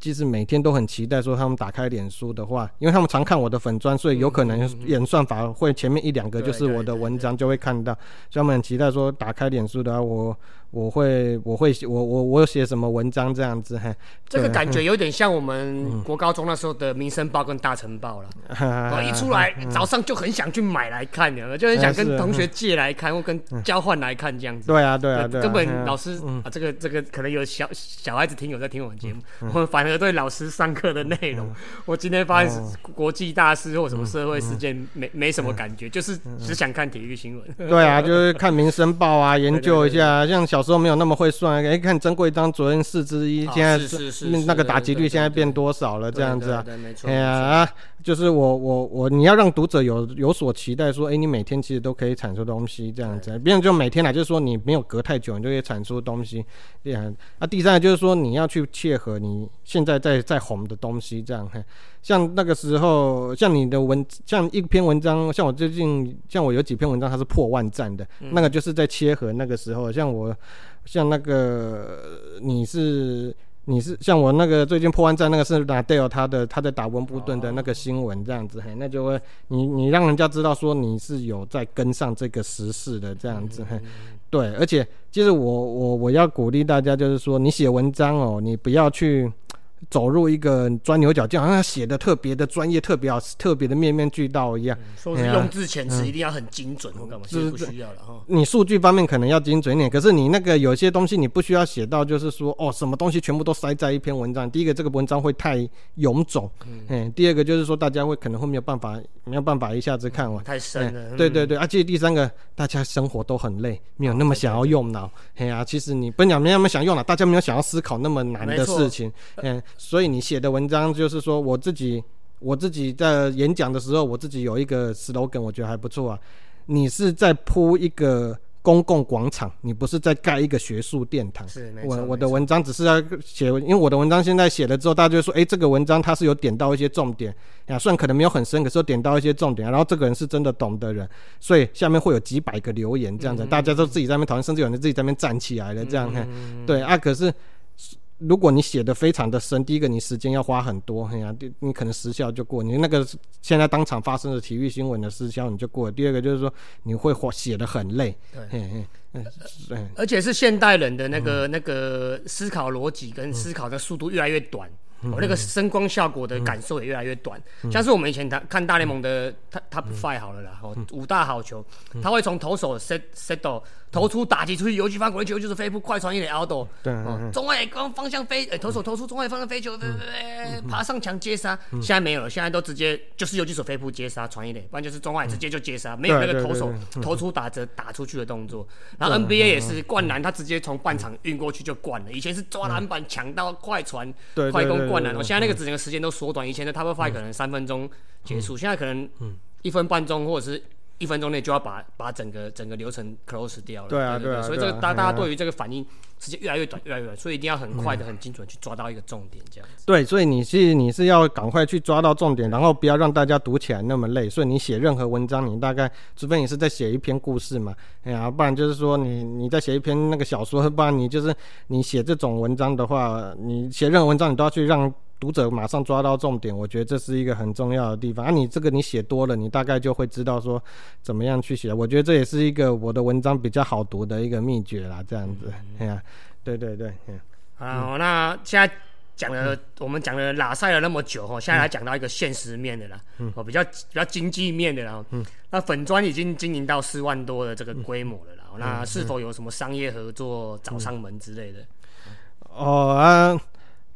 其实每天都很期待说他们打开脸书的话，因为他们常看我的粉砖，所以有可能演算法会前面一两个就是我的文章就会看到，所以他们很期待说打开脸书的话，我我会我会我我我有写什么文章这样子，哈，这个感觉有点像我们国高中那时候的《民生报》跟《大晨报》了，哦，一出来早上就很想去买来看的，就很想跟同学借来看或跟交换来看这样子。对啊，对啊，对，根本老师啊，这个这个可能有小小孩子听友在听我们节目，我们反而对老师上课的内容，我今天发现是国际大事或什么社会事件，没没什么感觉，就是只想看体育新闻。对啊，就是看《民生报》啊，研究一下。像小时候没有那么会算，哎，看珍贵章昨天四之一，现在是那个打击率现在变多少了？这样子啊？没错。哎呀，就是我我我，你要让读者有有所期待，说，哎，你每天其实都可以产出东西，这样子。别人就每天来，就是说你没有隔太久，你就可以产出东西。这样。啊，第三个就是说你要去切合你现在在在红的东西，这样。像那个时候，像你的文，像一篇文章，像我最近，像我有几篇文章，它是破万赞的，那个就是在切合那个时候。像我，像那个你是你是像我那个最近破案战那个是拿 Dale 他的他在打温布顿的那个新闻这样子，嘿，那就会你你让人家知道说你是有在跟上这个时事的这样子，嘿，对，而且其实我我我要鼓励大家就是说，你写文章哦，你不要去。走入一个钻牛角尖，好像写的特别的专业、特别好、特别的面面俱到一样。说是用字遣词一定要很精准，或干嘛？不需要了哈。你数据方面可能要精准一点，可是你那个有些东西你不需要写到，就是说哦，什么东西全部都塞在一篇文章。第一个，这个文章会太臃肿，嗯。第二个就是说，大家会可能会没有办法，没有办法一下子看完。太深了。对对对，而且第三个，大家生活都很累，没有那么想要用脑。哎呀，其实你不讲没那么想用脑，大家没有想要思考那么难的事情。嗯，所以你写的。文章就是说，我自己我自己在演讲的时候，我自己有一个 slogan，我觉得还不错啊。你是在铺一个公共广场，你不是在盖一个学术殿堂。是，我我的文章只是要写，因为我的文章现在写了之后，大家就说，哎，这个文章它是有点到一些重点呀，虽然可能没有很深，可是点到一些重点。然后这个人是真的懂的人，所以下面会有几百个留言这样子，大家都自己在那边讨论，甚至有人自己在那边站起来了这样。对啊，可是。如果你写的非常的深，第一个你时间要花很多，哎呀，第你可能时效就过，你那个现在当场发生的体育新闻的时效你就过。第二个就是说你会写写的很累，对，而且是现代人的那个那个思考逻辑跟思考的速度越来越短。我那个声光效果的感受也越来越短，像是我们以前看看大联盟的 Top Five 好了啦，哦五大好球，他会从投手 set settle 投出打击出去游击方滚球就是飞扑快传一垒 out，对，中外光方向飞，投手投出中外方向飞球，爬上墙接杀，现在没有了，现在都直接就是游击手飞扑接杀传一点，不然就是中外直接就接杀，没有那个投手投出打折打出去的动作。然后 NBA 也是灌篮，他直接从半场运过去就灌了，以前是抓篮板抢到快传快攻。灌篮，我现在那个整个时间都缩短，以前的 Top Five 可能三分钟结束，现在可能一分半钟或者是。一分钟内就要把把整个整个流程 close 掉了。对啊，对啊。所以这个大大家对于这个反应时间越来越短，越来越短，所以一定要很快的、很精准去抓到一个重点，这样子。对，所以你是你是要赶快去抓到重点，然后不要让大家读起来那么累。所以你写任何文章，你大概除非你是在写一篇故事嘛，哎呀，不然就是说你你在写一篇那个小说，不然你就是你写这种文章的话，你写任何文章你都要去让。读者马上抓到重点，我觉得这是一个很重要的地方。啊，你这个你写多了，你大概就会知道说怎么样去写。我觉得这也是一个我的文章比较好读的一个秘诀啦。这样子，哎呀，对对对，好，那现在讲了，我们讲了拉赛了那么久哈，现在来讲到一个现实面的啦，哦，比较比较经济面的啦。嗯，那粉砖已经经营到四万多的这个规模了啦。那是否有什么商业合作找上门之类的？哦啊。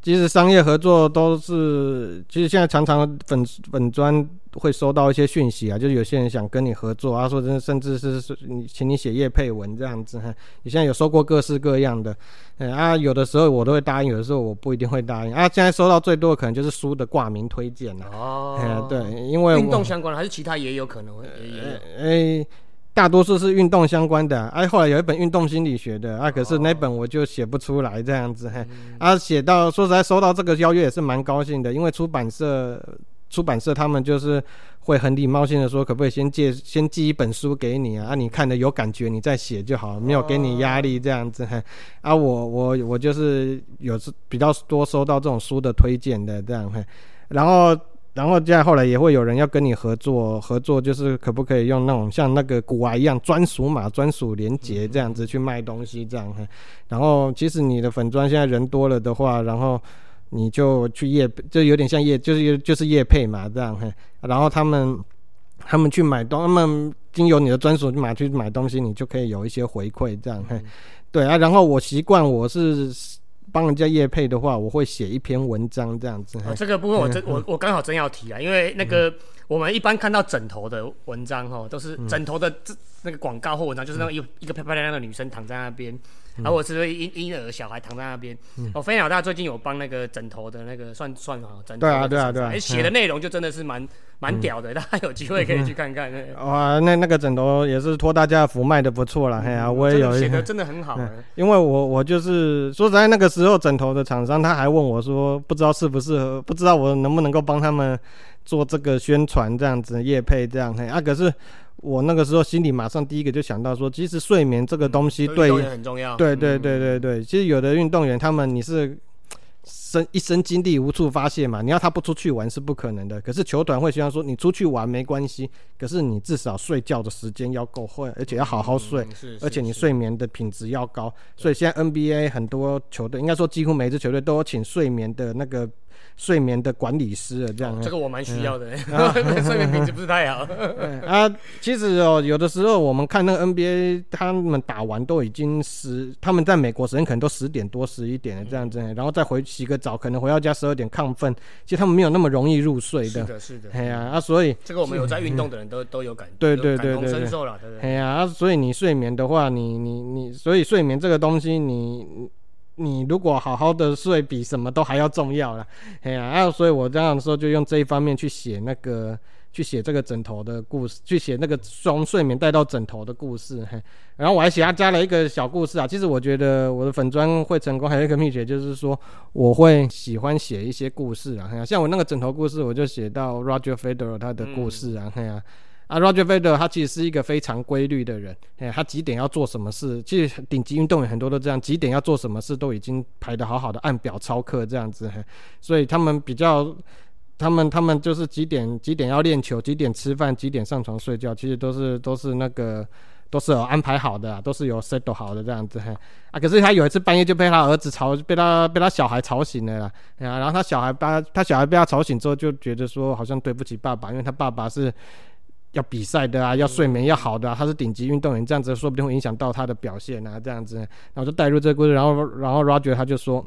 其实商业合作都是，其实现在常常粉粉砖会收到一些讯息啊，就是有些人想跟你合作啊，说真甚至是你请你写业配文这样子哈。你现在有收过各式各样的，嗯啊，有的时候我都会答应，有的时候我不一定会答应啊。现在收到最多的可能就是书的挂名推荐了哦，对，因为运动相关的还是其他也有可能会诶。大多数是运动相关的，哎，后来有一本运动心理学的，啊，可是那本我就写不出来这样子，嘿，啊，写到说实在收到这个邀约也是蛮高兴的，因为出版社出版社他们就是会很礼貌性的说，可不可以先借先寄一本书给你啊？啊，你看的有感觉，你再写就好，没有给你压力这样子。啊，我我我就是有比较多收到这种书的推荐的这样，然后。然后再后来也会有人要跟你合作，合作就是可不可以用那种像那个古玩一样专属码、专属连接这样子去卖东西这样。然后其实你的粉砖现在人多了的话，然后你就去业，就有点像业，就是就是业配嘛这样。然后他们他们去买东，他们经由你的专属码去买东西，你就可以有一些回馈这样。对啊，然后我习惯我是。帮人家夜配的话，我会写一篇文章这样子。这个部分我真我我刚好真要提啊，因为那个我们一般看到枕头的文章哈，都是枕头的这那个广告或文章，就是那个一一个漂漂亮亮的女生躺在那边。而我是婴婴儿小孩躺在那边。哦，飞鸟大最近有帮那个枕头的那个算算啊，枕头对啊对啊对啊，写的内容就真的是蛮蛮屌的，大家有机会可以去看看。哇，那那个枕头也是托大家福卖的不错了，嘿呀，我也有写的真的很好。因为我我就是说实在那个时候枕头的厂商他还问我说，不知道适不适合，不知道我能不能够帮他们做这个宣传这样子叶配这样嘿啊，可是。我那个时候心里马上第一个就想到说，其实睡眠这个东西对很重要。对对对对对，其实有的运动员他们你是身一身精力无处发泄嘛，你要他不出去玩是不可能的。可是球团会希望说，你出去玩没关系，可是你至少睡觉的时间要够会，而且要好好睡，而且你睡眠的品质要高。所以现在 NBA 很多球队，应该说几乎每支球队都有请睡眠的那个。睡眠的管理师啊，这样，这个我蛮需要的，睡眠品质不是太好。啊，其实哦，有的时候我们看那个 NBA，他们打完都已经十，他们在美国时间可能都十点多、十一点这样子，然后再回洗个澡，可能回到家十二点亢奋，其实他们没有那么容易入睡的。是的，是的。哎呀，啊，所以这个我们有在运动的人都 都有感，对对对对，深受了，对对？哎呀，啊，所以你睡眠的话，你你你，所以睡眠这个东西，你。你如果好好的睡，比什么都还要重要了。哎呀，啊，所以我这样的时候就用这一方面去写那个，去写这个枕头的故事，去写那个从睡眠带到枕头的故事。嘿，然后我还写他加了一个小故事啊。其实我觉得我的粉砖会成功，还有一个秘诀就是说，我会喜欢写一些故事啊。像我那个枕头故事，我就写到 Roger Federer 他的故事啊。嘿呀。啊，Roger Federer 他其实是一个非常规律的人，哎，他几点要做什么事，其实顶级运动员很多都这样，几点要做什么事都已经排得好好的，按表操课这样子，所以他们比较，他们他们就是几点几点要练球，几点吃饭，几点上床睡觉，其实都是都是那个都是有安排好的，都是有 set 好的这样子，啊，可是他有一次半夜就被他儿子吵，被他被他小孩吵醒了啦，啊，然后他小孩把他小孩被他吵醒之后，就觉得说好像对不起爸爸，因为他爸爸是。要比赛的啊，要睡眠要好的啊，他是顶级运动员，这样子说不定会影响到他的表现啊，这样子，然后就带入这个故事，然后然后 Roger 他就说，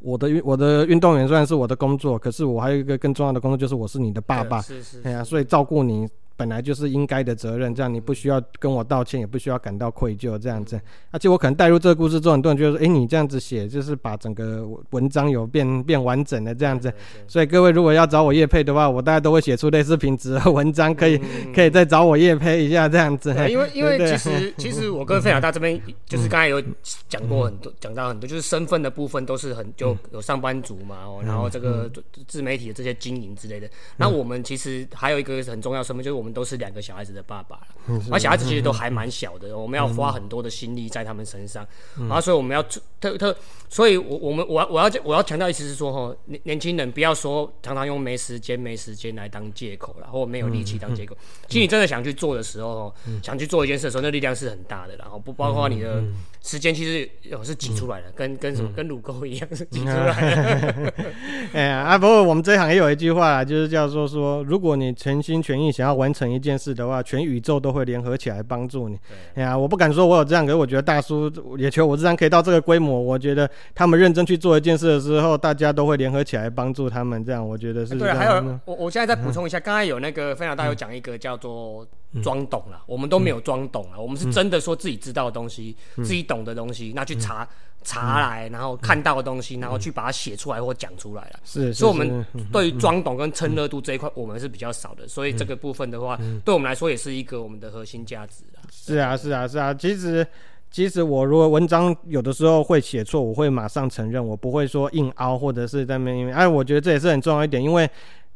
我的运我的运动员虽然是我的工作，可是我还有一个更重要的工作，就是我是你的爸爸，是是，哎呀，所以照顾你。本来就是应该的责任，这样你不需要跟我道歉，也不需要感到愧疚，这样子。而且我可能带入这个故事之后，很多人觉得说，哎，你这样子写，就是把整个文章有变变完整的这样子。所以各位如果要找我叶配的话，我大概都会写出类似品质的文章，可以可以再找我叶配一下这样子。因为因为其实 其实我跟费老大这边就是刚才有讲过很多，讲到很多，就是身份的部分都是很就有上班族嘛，哦，然后这个自媒体的这些经营之类的。那我们其实还有一个很重要身份，就是我们。都是两个小孩子的爸爸了，而小孩子其实都还蛮小的，我们要花很多的心力在他们身上，然后所以我们要特特，所以我我们我我要我要强调意思是说哈，年年轻人不要说常常用没时间没时间来当借口然后没有力气当借口。其实你真的想去做的时候，想去做一件事的时候，那力量是很大的，然后不包括你的时间，其实有是挤出来的，跟跟什么跟乳沟一样是挤出来的。哎呀啊，不过我们这行也有一句话，就是叫做说，如果你全心全意想要完成。成一件事的话，全宇宙都会联合起来帮助你。哎呀，我不敢说我有这样，可是我觉得大叔也求我这样可以到这个规模。我觉得他们认真去做一件事的时候，大家都会联合起来帮助他们。这样，我觉得是。对，还有我我现在再补充一下，刚才有那个分享大有讲一个叫做装懂了，我们都没有装懂了，我们是真的说自己知道的东西，自己懂的东西，那去查。查来，然后看到的东西，然后去把它写出来或讲出来了。是，所以我们对于装懂跟蹭热度这一块，我们是比较少的。所以这个部分的话，对我们来说也是一个我们的核心价值啊。是啊，是啊，是啊。其实，其实我如果文章有的时候会写错，我会马上承认，我不会说硬凹或者是在那边。哎，我觉得这也是很重要一点，因为。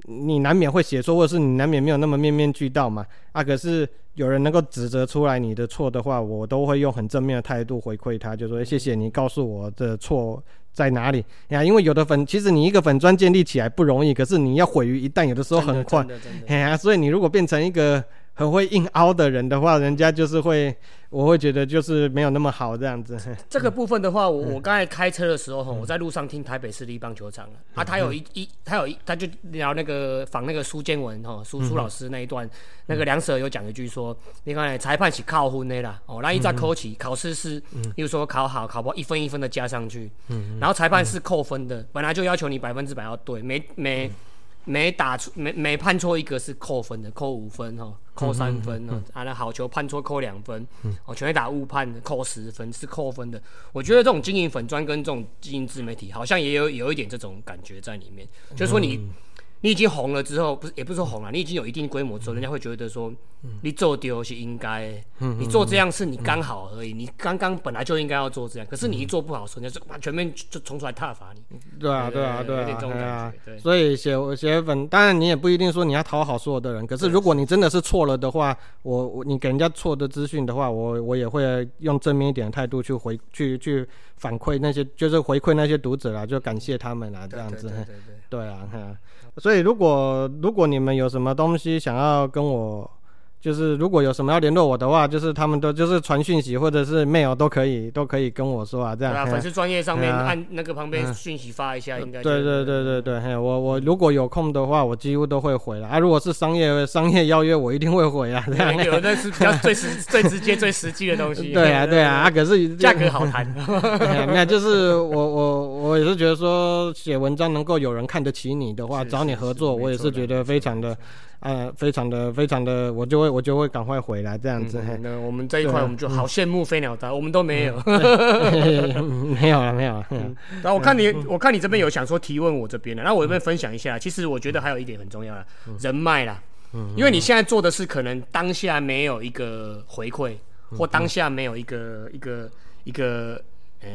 你难免会写错，或者是你难免没有那么面面俱到嘛。啊，可是有人能够指责出来你的错的话，我都会用很正面的态度回馈他，就说谢谢你告诉我的错在哪里呀。因为有的粉，其实你一个粉砖建立起来不容易，可是你要毁于一旦，有的时候很快。哎呀，所以你如果变成一个很会硬凹的人的话，人家就是会。我会觉得就是没有那么好这样子。这个部分的话，我我刚才开车的时候哈，我在路上听台北市立棒球场啊，他有一一他有一他就聊那个仿那个苏建文哈，苏苏老师那一段，那个梁舍有讲一句说，你看裁判是靠分的啦，哦，那一再扣起考试是，比如说考好考不好一分一分的加上去，然后裁判是扣分的，本来就要求你百分之百要对，每每。每打出每每判错一个是扣分的，扣五分哈，扣三分哈，啊那好球判错扣两分，哦全垒打误判扣十分是扣分的。我觉得这种经营粉砖跟这种经营自媒体，好像也有有一点这种感觉在里面，就是说你。你已经红了之后，不是也不是说红了，你已经有一定规模之后，人家会觉得说，你做丢是应该，你做这样是你刚好而已，你刚刚本来就应该要做这样，可是你一做不好，人家就把全面就冲出来挞伐你。对啊，对啊，对啊，对啊。所以写写粉，当然你也不一定说你要讨好所有的人，可是如果你真的是错了的话，我我你给人家错的资讯的话，我我也会用正面一点的态度去回去去反馈那些，就是回馈那些读者啦，就感谢他们啦，这样子。对对对。对 啊，如果如果你们有什么东西想要跟我。就是如果有什么要联络我的话，就是他们都就是传讯息或者是 mail 都可以，都可以跟我说啊，这样。对啊，粉丝专业上面按那个旁边讯息发一下，应该。对对对对对，嘿，我我如果有空的话，我几乎都会回了啊。如果是商业商业邀约，我一定会回啊。这样。有的 是比较最实最直接最实际的东西。对啊对啊，啊可是价格好谈。没有，就是我我我也是觉得说写文章能够有人看得起你的话，找你合作，我也是觉得非常的。呃，非常的非常的，我就会我就会赶快回来这样子。那我们这一块我们就好羡慕飞鸟达，我们都没有。没有了，没有了。然后我看你，我看你这边有想说提问我这边的，那我这边分享一下。其实我觉得还有一点很重要的，人脉啦。嗯。因为你现在做的是可能当下没有一个回馈，或当下没有一个一个一个呃。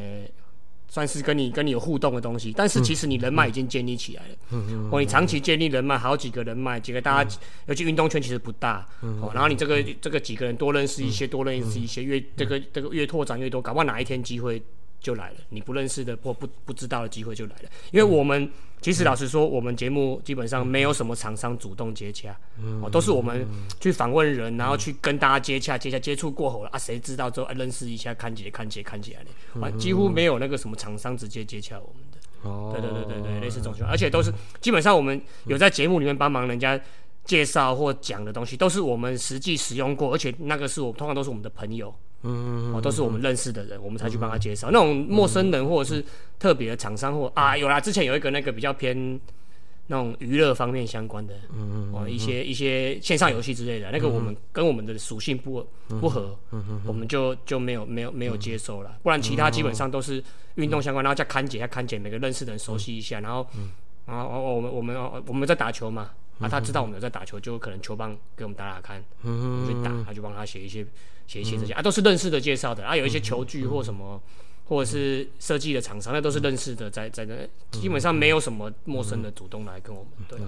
算是跟你跟你有互动的东西，但是其实你人脉已经建立起来了。嗯嗯。哦，你长期建立人脉，好几个人脉，几个大家，尤其运动圈其实不大。嗯。哦，然后你这个这个几个人多认识一些，多认识一些，越这个这个越拓展越多，搞不好哪一天机会。就来了，你不认识的或不不知道的机会就来了。因为我们其实老实说，我们节目基本上没有什么厂商主动接洽，哦，都是我们去访问人，然后去跟大家接洽，接洽接触过后了啊，谁知道之后啊，认识一下，看起来看起来看起来的，啊，几乎没有那个什么厂商直接接洽我们的。哦，对对对对对，类似这种情况，而且都是基本上我们有在节目里面帮忙人家介绍或讲的东西，都是我们实际使用过，而且那个是我通常都是我们的朋友。嗯，哦，都是我们认识的人，我们才去帮他介绍。那种陌生人或者是特别的厂商或啊，有啦，之前有一个那个比较偏那种娱乐方面相关的，嗯嗯，哦，一些一些线上游戏之类的，那个我们跟我们的属性不不合，嗯嗯，我们就就没有没有没有接收了。不然其他基本上都是运动相关，然后再看解，再看解每个认识的人熟悉一下，然后，然后哦，我们我们我们在打球嘛。啊，他知道我们有在打球，就可能球棒给我们打打看，我们去打，他就帮他写一些写一些这些啊，都是认识的介绍的啊，有一些球具或什么，或者是设计的厂商，那都是认识的，在在那基本上没有什么陌生的主动来跟我们对，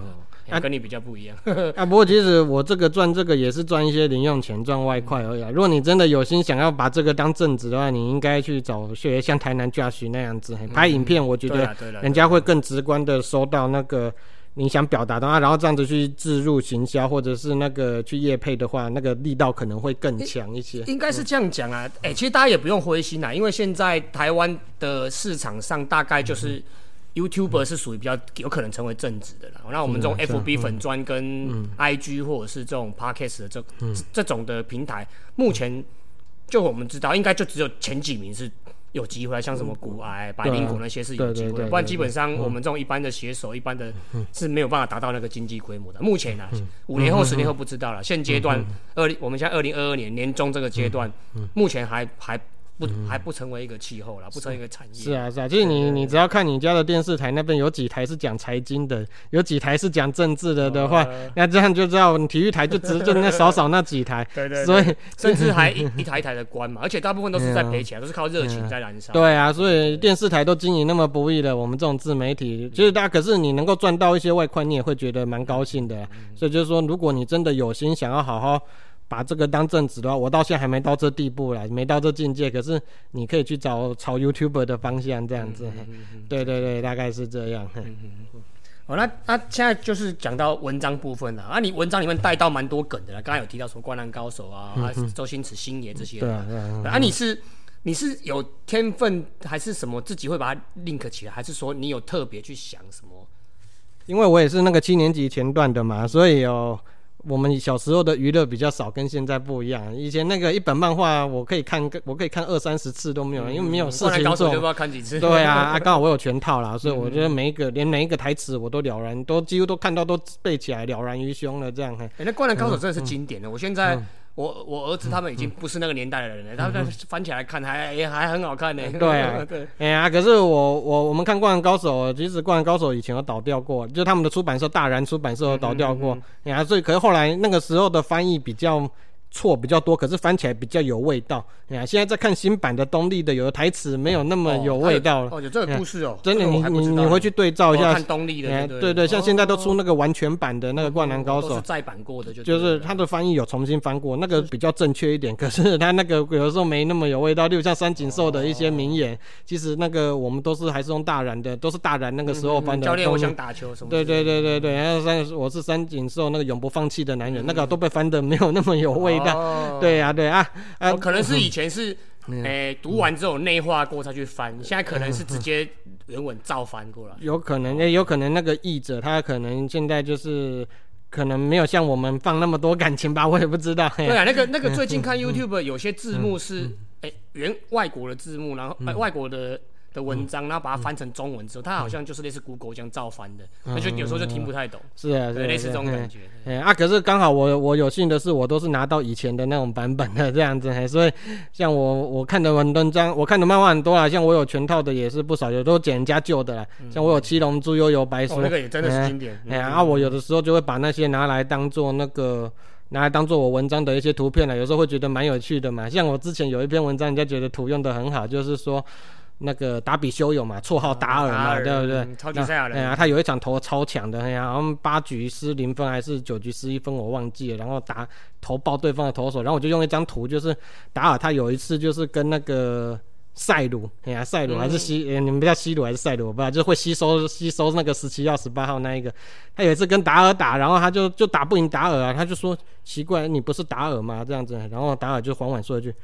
啊，跟你比较不一样啊。不过其实我这个赚这个也是赚一些零用钱，赚外快而已。如果你真的有心想要把这个当正职的话，你应该去找学像台南 Josh 那样子拍影片，我觉得人家会更直观的收到那个。你想表达的话，然后这样子去置入行销，或者是那个去业配的话，那个力道可能会更强一些。应该是这样讲啊，哎，其实大家也不用灰心啦，因为现在台湾的市场上大概就是 YouTuber 是属于比较有可能成为正职的了。那我们这种 FB 粉砖跟 IG 或者是这种 Podcast 的这这种的平台，目前就我们知道，应该就只有前几名是。有机会，像什么骨癌、白灵骨那些是有机会，不然基本上我们这种一般的写手，一般的 是没有办法达到那个经济规模的。目前呢，五年后、十年后不知道了。现阶段二零，我们现在二零二二年年中这个阶段，目前还还不还不成为一个气候了，不成为一个产业。是啊，是啊，就是你你只要看你家的电视台那边有几台是讲财经的，有几台是讲政治的的话，那这样就知道你体育台就只就那少少那几台。对对，所以 甚至还一一台一台的关嘛，而且大部分都是在赔钱，都是靠热情在燃烧。对啊，所以电视台都经营那么不易的，我们这种自媒体，就是大家可是你能够赚到一些外快，你也会觉得蛮高兴的。所以就是说，如果你真的有心想要好好。把这个当正职的话，我到现在还没到这地步啦，没到这境界。可是你可以去找朝 YouTuber 的方向这样子，对对对，大概是这样。哦，那那现在就是讲到文章部分了啊，你文章里面带到蛮多梗的了，刚刚有提到什么灌篮高手啊，啊周星驰星爷这些。对啊，啊，你是你是有天分还是什么？自己会把它 link 起来，还是说你有特别去想什么？因为我也是那个七年级前段的嘛，所以有。我们小时候的娱乐比较少，跟现在不一样。以前那个一本漫画，我可以看，我可以看二三十次都没有，因为没有事情做。就不知道看几次。对啊，啊，刚好我有全套啦，所以我觉得每一个连每一个台词我都了然，都几乎都看到，都背起来，了然于胸了。这样。哎，那《灌篮高手》真的是经典的，我现在。我我儿子他们已经不是那个年代的人了，他们翻起来看还也还很好看呢。对啊，对，哎呀，可是我我我们看《灌篮高手》，其实《灌篮高手》以前有倒掉过，就他们的出版社大然出版社有倒掉过。哎呀，所以可是后来那个时候的翻译比较。错比较多，可是翻起来比较有味道。你看，现在在看新版的东立的，有的台词没有那么有味道了。哦，有这个故事哦，真的，你你你回去对照一下。看东立的，对对，像现在都出那个完全版的那个《灌篮高手》，再版过的就就是他的翻译有重新翻过，那个比较正确一点。可是他那个有的时候没那么有味道，例如像三井寿的一些名言，其实那个我们都是还是用大然的，都是大然那个时候翻的。教练，我想打球什么？对对对对对，然后三，我是三井寿那个永不放弃的男人，那个都被翻的没有那么有味道。对。啊，对啊，呃，可能是以前是，诶，读完之后内化过再去翻，现在可能是直接原文照翻过来。有可能，也有可能那个译者他可能现在就是可能没有像我们放那么多感情吧，我也不知道。对啊，那个那个最近看 YouTube 有些字幕是，诶，原外国的字幕，然后外国的。的文章，然后把它翻成中文之后，它好像就是类似 Google 这样照翻的，那就有时候就听不太懂。是啊，类似这种感觉。哎啊，可是刚好我我有幸的是，我都是拿到以前的那种版本的这样子，所以像我我看的文章，我看的漫画很多啊，像我有全套的也是不少，有都捡人家旧的啦。像我有七龙珠、悠悠白书，那个也真的是经典。哎啊，我有的时候就会把那些拿来当做那个拿来当做我文章的一些图片了，有时候会觉得蛮有趣的嘛。像我之前有一篇文章，人家觉得图用的很好，就是说。那个达比修有嘛，绰号达尔嘛，对不对？超级赛亚人。哎呀，他有一场投超强的，哎呀，然后八局失零分还是九局失一分，我忘记了。然后打投爆对方的投手，然后我就用一张图，就是达尔他有一次就是跟那个赛鲁，哎呀，赛鲁还是西，你们叫西鲁还是赛鲁，我不知道，就会吸收吸收那个十七号十八号那一个。他有一次跟达尔打，然后他就就打不赢达尔啊，他就说奇怪，你不是达尔吗？这样子，然后达尔就缓缓说一句。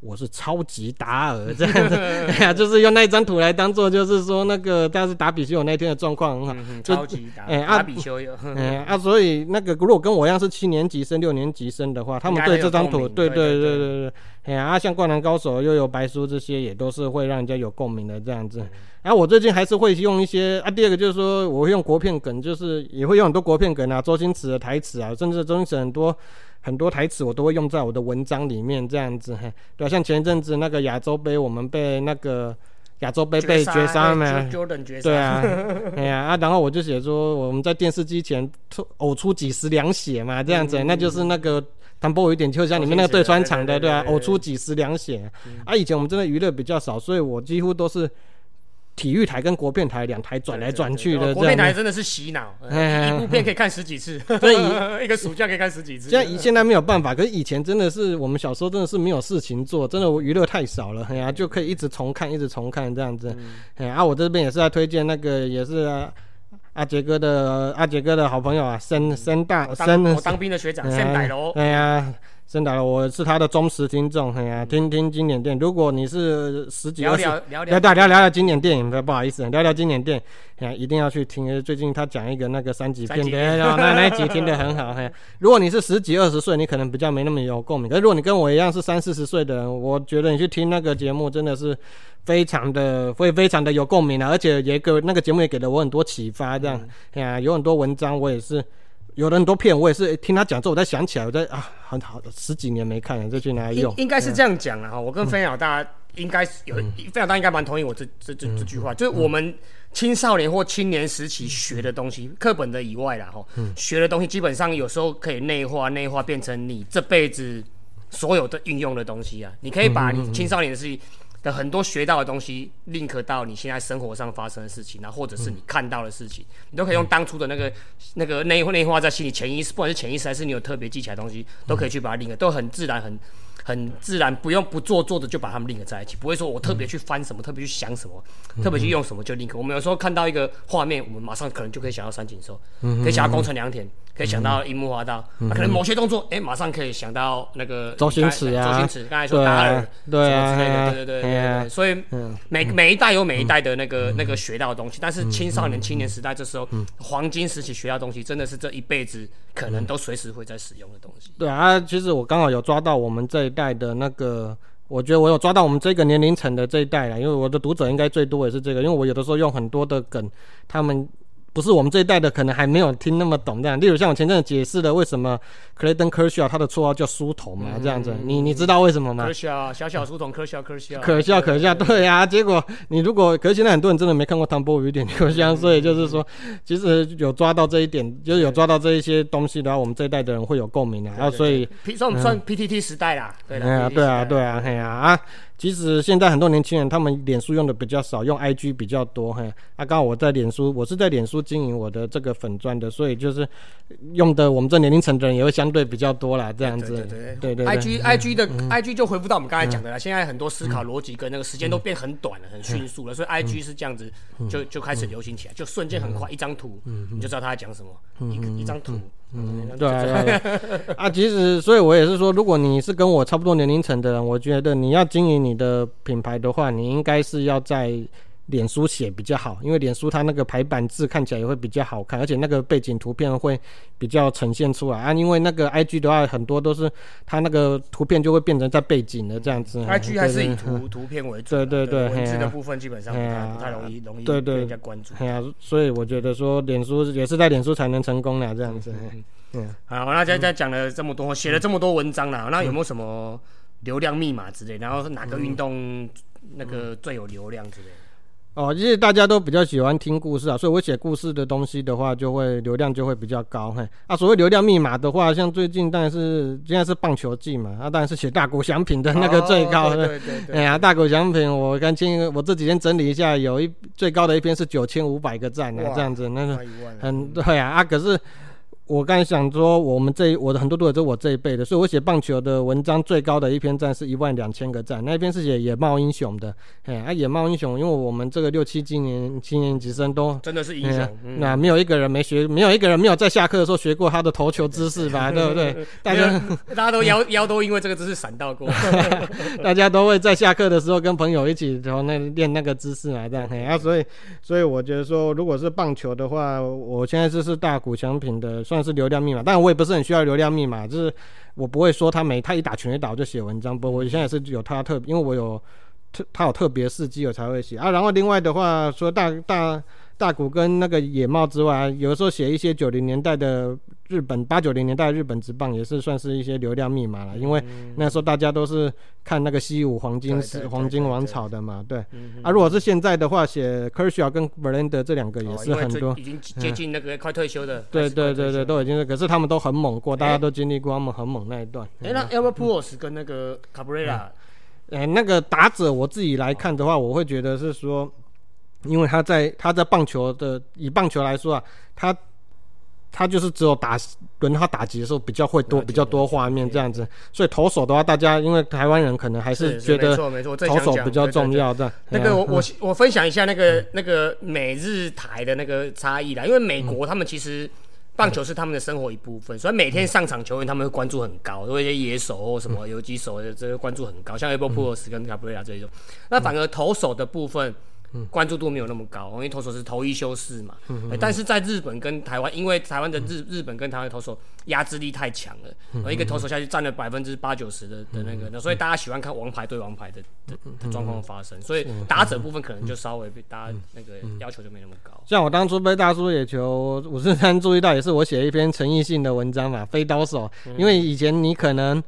我是超级达尔这样子，哎呀，就是用那一张图来当做，就是说那个，但是打比修有那天的状况很好，超级达，哎，打比修有，哎啊，所以那个如果跟我一样是七年级生、六年级生的话，他们对这张图，对对。对对对，哎呀，啊，像灌篮高手又有白书这些，也都是会让人家有共鸣的这样子。然后我最近还是会用一些啊，第二个就是说我会用国片梗，就是也会用很多国片梗啊，周星驰的台词啊，甚至周星驰很多。很多台词我都会用在我的文章里面，这样子，对像前一阵子那个亚洲杯，我们被那个亚洲杯被绝杀嘛，对啊，哎呀啊，然后我就写说我们在电视机前呕出几十两血嘛，这样子，那就是那个唐波有一点就像你们那个对穿场的，对啊，呕出几十两血啊，以前我们真的娱乐比较少，所以我几乎都是。体育台跟国片台两台转来转去的，国片台真的是洗脑，一部片可以看十几次，所以 一个暑假可以看十几次。现在现在没有办法，可是以前真的是我们小时候真的是没有事情做，真的娱乐太少了，哎呀，就可以一直重看，一直重看这样子。哎，啊，我这边也是在推荐那个，也是阿杰哥的阿杰哥的好朋友啊，森森大森，我当兵的学长森歹楼，哎呀。真的，我是他的忠实听众，哎呀，听听经典电影。如果你是十几二十，聊聊聊聊聊经典电影，不不好意思，聊聊经典电影，一定要去听。最近他讲一个那个三级片的，那那一集听得很好。哎，如果你是十几二十岁，你可能比较没那么有共鸣。可是如果你跟我一样是三四十岁的人，我觉得你去听那个节目真的是非常的会非常的有共鸣的，而且也给那个节目也给了我很多启发。这样，哎呀，有很多文章我也是，有了很多片我也是听他讲之后，我才想起来，我在啊。很好十几年没看了，再去拿来用。应该是这样讲了哈。我跟分享大家应该是有分享大家应该蛮同意我这这这这句话，就是我们青少年或青年时期学的东西，课本的以外啦哈，学的东西基本上有时候可以内化，内化变成你这辈子所有的运用的东西啊。你可以把你青少年的事情。的很多学到的东西，link 到你现在生活上发生的事情，然后或者是你看到的事情，你都可以用当初的那个那个内内化在心里，潜意识，不管是潜意识还是你有特别记起来的东西，都可以去把它 link，都很自然，很很自然，不用不做作的就把他们 link 在一起，不会说我特别去翻什么，特别去想什么，特别去用什么就 link。我们有时候看到一个画面，我们马上可能就可以想到三井寿，可以想到宫城良田。可以想到樱木花道，可能某些动作，哎，马上可以想到那个周星驰啊，周星驰刚才说达尔，对啊，之类的，对对对对对。所以每每一代有每一代的那个那个学到的东西，但是青少年青年时代这时候黄金时期学到东西，真的是这一辈子可能都随时会在使用的东西。对啊，其实我刚好有抓到我们这一代的那个，我觉得我有抓到我们这个年龄层的这一代了，因为我的读者应该最多也是这个，因为我有的时候用很多的梗，他们。不是我们这一代的，可能还没有听那么懂这样。例如像我前阵子解释的，为什么克雷登科肖他的绰号叫书童嘛，这样子，你你知道为什么吗？科肖小小书童，可笑，可笑，可笑可笑，对呀。结果你如果，可是现在很多人真的没看过《唐伯虎点秋香》，所以就是说，其实有抓到这一点，就是有抓到这一些东西的话，我们这一代的人会有共鸣的。然后所以，算不算 PTT 时代啦？对啊，对啊，对啊，嘿呀啊。其实现在很多年轻人，他们脸书用的比较少，用 IG 比较多。嘿，啊，刚好我在脸书，我是在脸书经营我的这个粉钻的，所以就是用的我们这年龄层的人也会相对比较多啦，这样子。对对对对。IG IG 的 IG 就回复到我们刚才讲的了，现在很多思考逻辑跟那个时间都变很短了，很迅速了，所以 IG 是这样子，就就开始流行起来，就瞬间很快，一张图你就知道他在讲什么，一一张图。嗯，对啊，其实，所以我也是说，如果你是跟我差不多年龄层的人，我觉得你要经营你的品牌的话，你应该是要在脸书写比较好，因为脸书它那个排版字看起来也会比较好看，而且那个背景图片会比较呈现出来啊。因为那个 IG 的话，很多都是它那个图片就会变成在背景的这样子。IG 还是以图图片为主，对对对，文字的部分基本上不太容易容易被人家关注。对啊，所以我觉得说脸书也是在脸书才能成功的这样子。嗯，好，那再再讲了这么多，写了这么多文章了，那有没有什么流量密码之类？然后是哪个运动那个最有流量之类？哦，其实大家都比较喜欢听故事啊，所以我写故事的东西的话，就会流量就会比较高。嘿，啊，所谓流量密码的话，像最近当然是现在是棒球季嘛，啊，当然是写大谷翔平的那个最高。对对对。哎呀，大谷翔平，我刚清我这几天整理一下，有一最高的一篇是九千五百个赞啊，这样子，那个很对啊啊，可是。我刚才想说，我们这我的很多读者都是我这一辈的，所以我写棒球的文章最高的一篇赞是一万两千个赞，那一篇是写野猫英雄的，哎，啊野猫英雄，因为我们这个六七今年七年级生都真的是英雄，那没有一个人没学，没有一个人没有在下课的时候学过他的投球姿势吧，对不对？大家大家都腰腰都因为这个姿势闪到过，大家都会在下课的时候跟朋友一起然后那练那个姿势来，这样，啊，所以所以我觉得说，如果是棒球的话，我现在这是大谷翔平的算。是流量密码，但我也不是很需要流量密码，就是我不会说他没他一打全垒打我就写文章，不，我现在是有他特，因为我有特他有特别事迹我才会写啊。然后另外的话说大大。大谷跟那个野茂之外，有的时候写一些九零年代的日本八九零年代日本职棒，也是算是一些流量密码了。因为那时候大家都是看那个西武黄金是黄金王朝的嘛，对。啊，如果是现在的话，写 Kershaw 跟 Verlander 这两个也是很多，已经接近那个快退休的。对对对对，都已经是，可是他们都很猛过，大家都经历过他们很猛那一段。哎，那 Albert Pujols 跟那个 Cabrera，哎，那个打者我自己来看的话，我会觉得是说。因为他在他在棒球的以棒球来说啊，他他就是只有打轮他打击的时候比较会多比较多画面这样子，所以投手的话，大家因为台湾人可能还是觉得投手比较重要的。那个我我我分享一下那个那个美日台的那个差异啦，因为美国他们其实棒球是他们的生活一部分，所以每天上场球员他们会关注很高，都一些野手或什么游击手的这个关注很高，像 Apple p o s 跟 Cabrera 这一种。那反而投手的部分。关注度没有那么高，因为投手是投一休四嘛。嗯但是在日本跟台湾，因为台湾的日日本跟台湾投手压制力太强了，一个投手下去占了百分之八九十的的那个，那所以大家喜欢看王牌对王牌的的状况发生，所以打者部分可能就稍微被大家那个要求就没那么高。像我当初被大叔野球五十三注意到，也是我写一篇诚意性的文章嘛，飞刀手，因为以前你可能。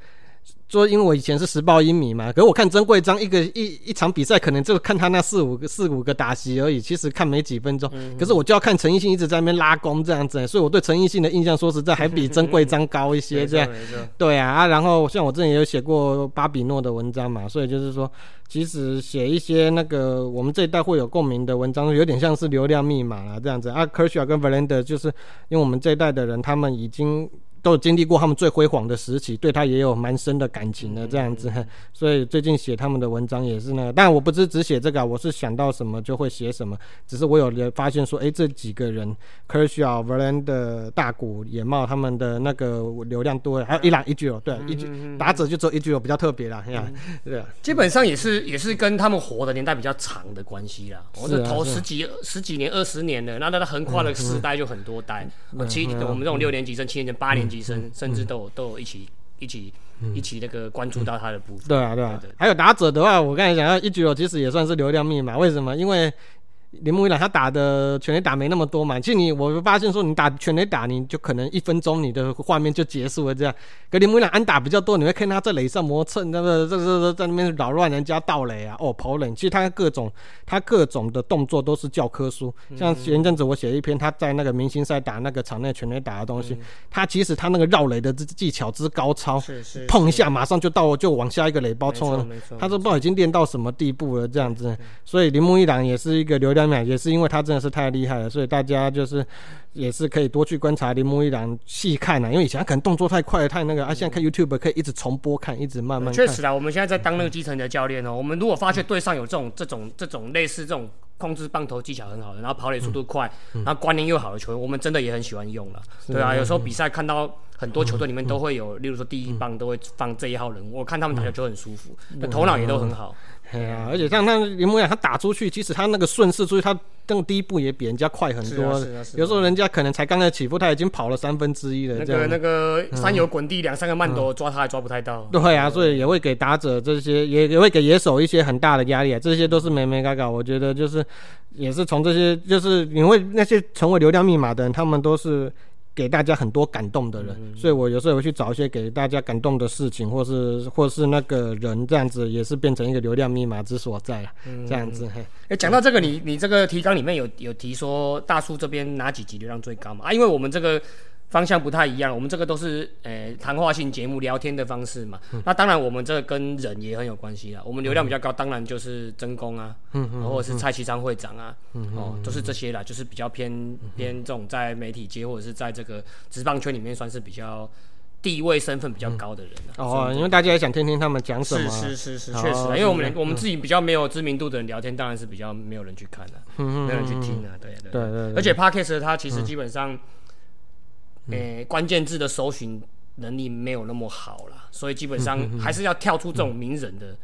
说，因为我以前是时报英迷嘛，可是我看曾贵章一个一一场比赛，可能就看他那四五个四五个打席而已，其实看没几分钟。可是我就要看陈奕迅一直在那边拉弓这样子，所以我对陈奕迅的印象，说实在还比曾贵章高一些。这样，对啊啊。然后像我之前也有写过巴比诺的文章嘛，所以就是说，其实写一些那个我们这一代会有共鸣的文章，有点像是流量密码啊这样子啊。科尔跟 Verlander 就是因为我们这一代的人，他们已经。都经历过他们最辉煌的时期，对他也有蛮深的感情的这样子，所以最近写他们的文章也是那个。但我不是只写这个，我是想到什么就会写什么。只是我有发现说，哎，这几个人，Kershaw、Verlander、大谷、野茂他们的那个流量多，还有伊朗一句哦，对，一句打者就只有一句哦，比较特别啦，对啊，基本上也是也是跟他们活的年代比较长的关系啦。我是投十几十几年、二十年的，那他横跨了世代就很多代。七我们这种六年级生、七年级、八年。级生甚至都有都有一起一起一起那个关注到他的部分。对啊，对啊。还有打者的话，我刚才讲到一九九，其实也算是流量密码。为什么？因为铃木一朗他打的全垒打没那么多嘛，其实你我发现说你打全垒打，你就可能一分钟你的画面就结束了这样。可铃木一朗安打比较多，你会看他在垒上磨蹭，那个这这在那边扰乱人家盗垒啊，哦跑垒。其实他各种他各种的动作都是教科书。像前阵子我写一篇他在那个明星赛打那个场内全垒打的东西，他其实他那个绕垒的技巧之高超，是是，碰一下马上就到就往下一个垒包冲了，他都不知道已经练到什么地步了这样子。所以铃木一朗也是一个流量。也是因为他真的是太厉害了，所以大家就是也是可以多去观察铃木一朗细看啊。因为以前他可能动作太快太那个啊，现在看 YouTube 可以一直重播看，一直慢慢。确实啊，我们现在在当那个基层的教练哦，我们如果发现队上有这种这种这种类似这种控制棒头技巧很好的，然后跑垒速度快，然后观念又好的球员，我们真的也很喜欢用了。对啊，有时候比赛看到很多球队里面都会有，例如说第一棒都会放这一号人物，我看他们打球就很舒服，那头脑也都很好。哎呀，而且像他林木雅，他打出去，其实他那个顺势出去，他那个第一步也比人家快很多。是啊，是啊有时候人家可能才刚刚起步，他已经跑了三分之一了。那个那个山油滚地两三个慢斗抓他还抓不太到。对啊，所以也会给打者这些，也也会给野手一些很大的压力啊。这些都是没没嘎嘎，我觉得就是也是从这些，就是因为那些成为流量密码的人，他们都是。给大家很多感动的人，所以我有时候会去找一些给大家感动的事情，或是或是那个人，这样子也是变成一个流量密码之所在啊。这样子，哎，讲到这个，你你这个提纲里面有有提说大叔这边哪几集流量最高嘛？啊，因为我们这个。方向不太一样，我们这个都是呃谈话性节目聊天的方式嘛。那当然，我们这个跟人也很有关系啊。我们流量比较高，当然就是真公啊，或者是蔡其昌会长啊，哦，都是这些啦，就是比较偏偏这种在媒体界或者是在这个职棒圈里面算是比较地位身份比较高的人哦，因为大家也想听听他们讲什么。是是是是，确实，啊因为我们我们自己比较没有知名度的人聊天，当然是比较没有人去看的，没有人去听啊，对对对。而且 Podcast 它其实基本上。诶，关键字的搜寻能力没有那么好了，所以基本上还是要跳出这种名人的。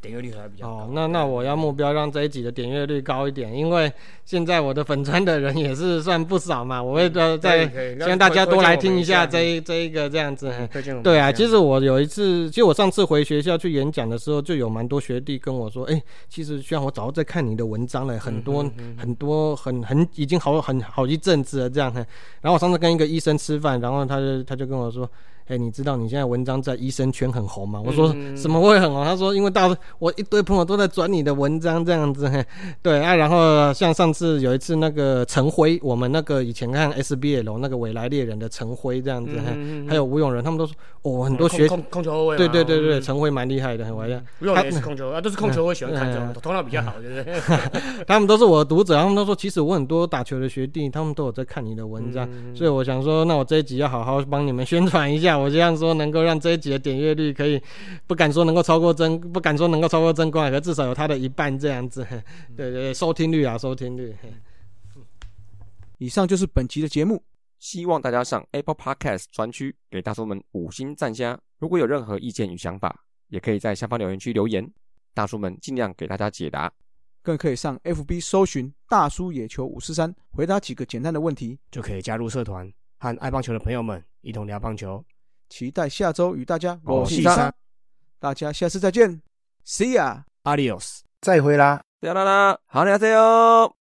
点阅率还比较高。那那我要目标让这一集的点阅率高一点，因为现在我的粉砖的人也是算不少嘛，我会在在希望大家多来听一下这一这一个这样子。对啊，其实我有一次，其实我上次回学校去演讲的时候，就有蛮多学弟跟我说，哎，其实虽然我早在看你的文章了，很多很多很很已经好很好一阵子了这样。然后我上次跟一个医生吃饭，然后他就他就跟我说。哎，你知道你现在文章在医生圈很红吗？我说什么会很红？他说因为到我一堆朋友都在转你的文章这样子。对啊，然后像上次有一次那个陈辉，我们那个以前看 SBL 那个未来猎人的陈辉这样子，还有吴永仁，他们都说哦很多学控控球后卫，对对对对，陈辉蛮厉害的，很玩的。吴永仁也是控球啊，都是控球会喜欢看这种，头脑比较好，对不对？他们都是我的读者，他们都说其实我很多打球的学弟，他们都有在看你的文章，所以我想说，那我这一集要好好帮你们宣传一下。我这样说能够让这一集的点阅率可以，不敢说能够超过真，不敢说能够超过真光，可至少有它的一半这样子。对对，收听率啊，收听率。以上就是本期的节目，希望大家上 Apple Podcast 专区给大叔们五星赞加。如果有任何意见与想法，也可以在下方留言区留言，大叔们尽量给大家解答。更可以上 FB 搜寻“大叔野球五四三”，回答几个简单的问题，就可以加入社团，和爱棒球的朋友们一同聊棒球。期待下周与大家我细沙，大家下次再见，See ya，Adios。再会啦。啦啦啦，好，你好，加油！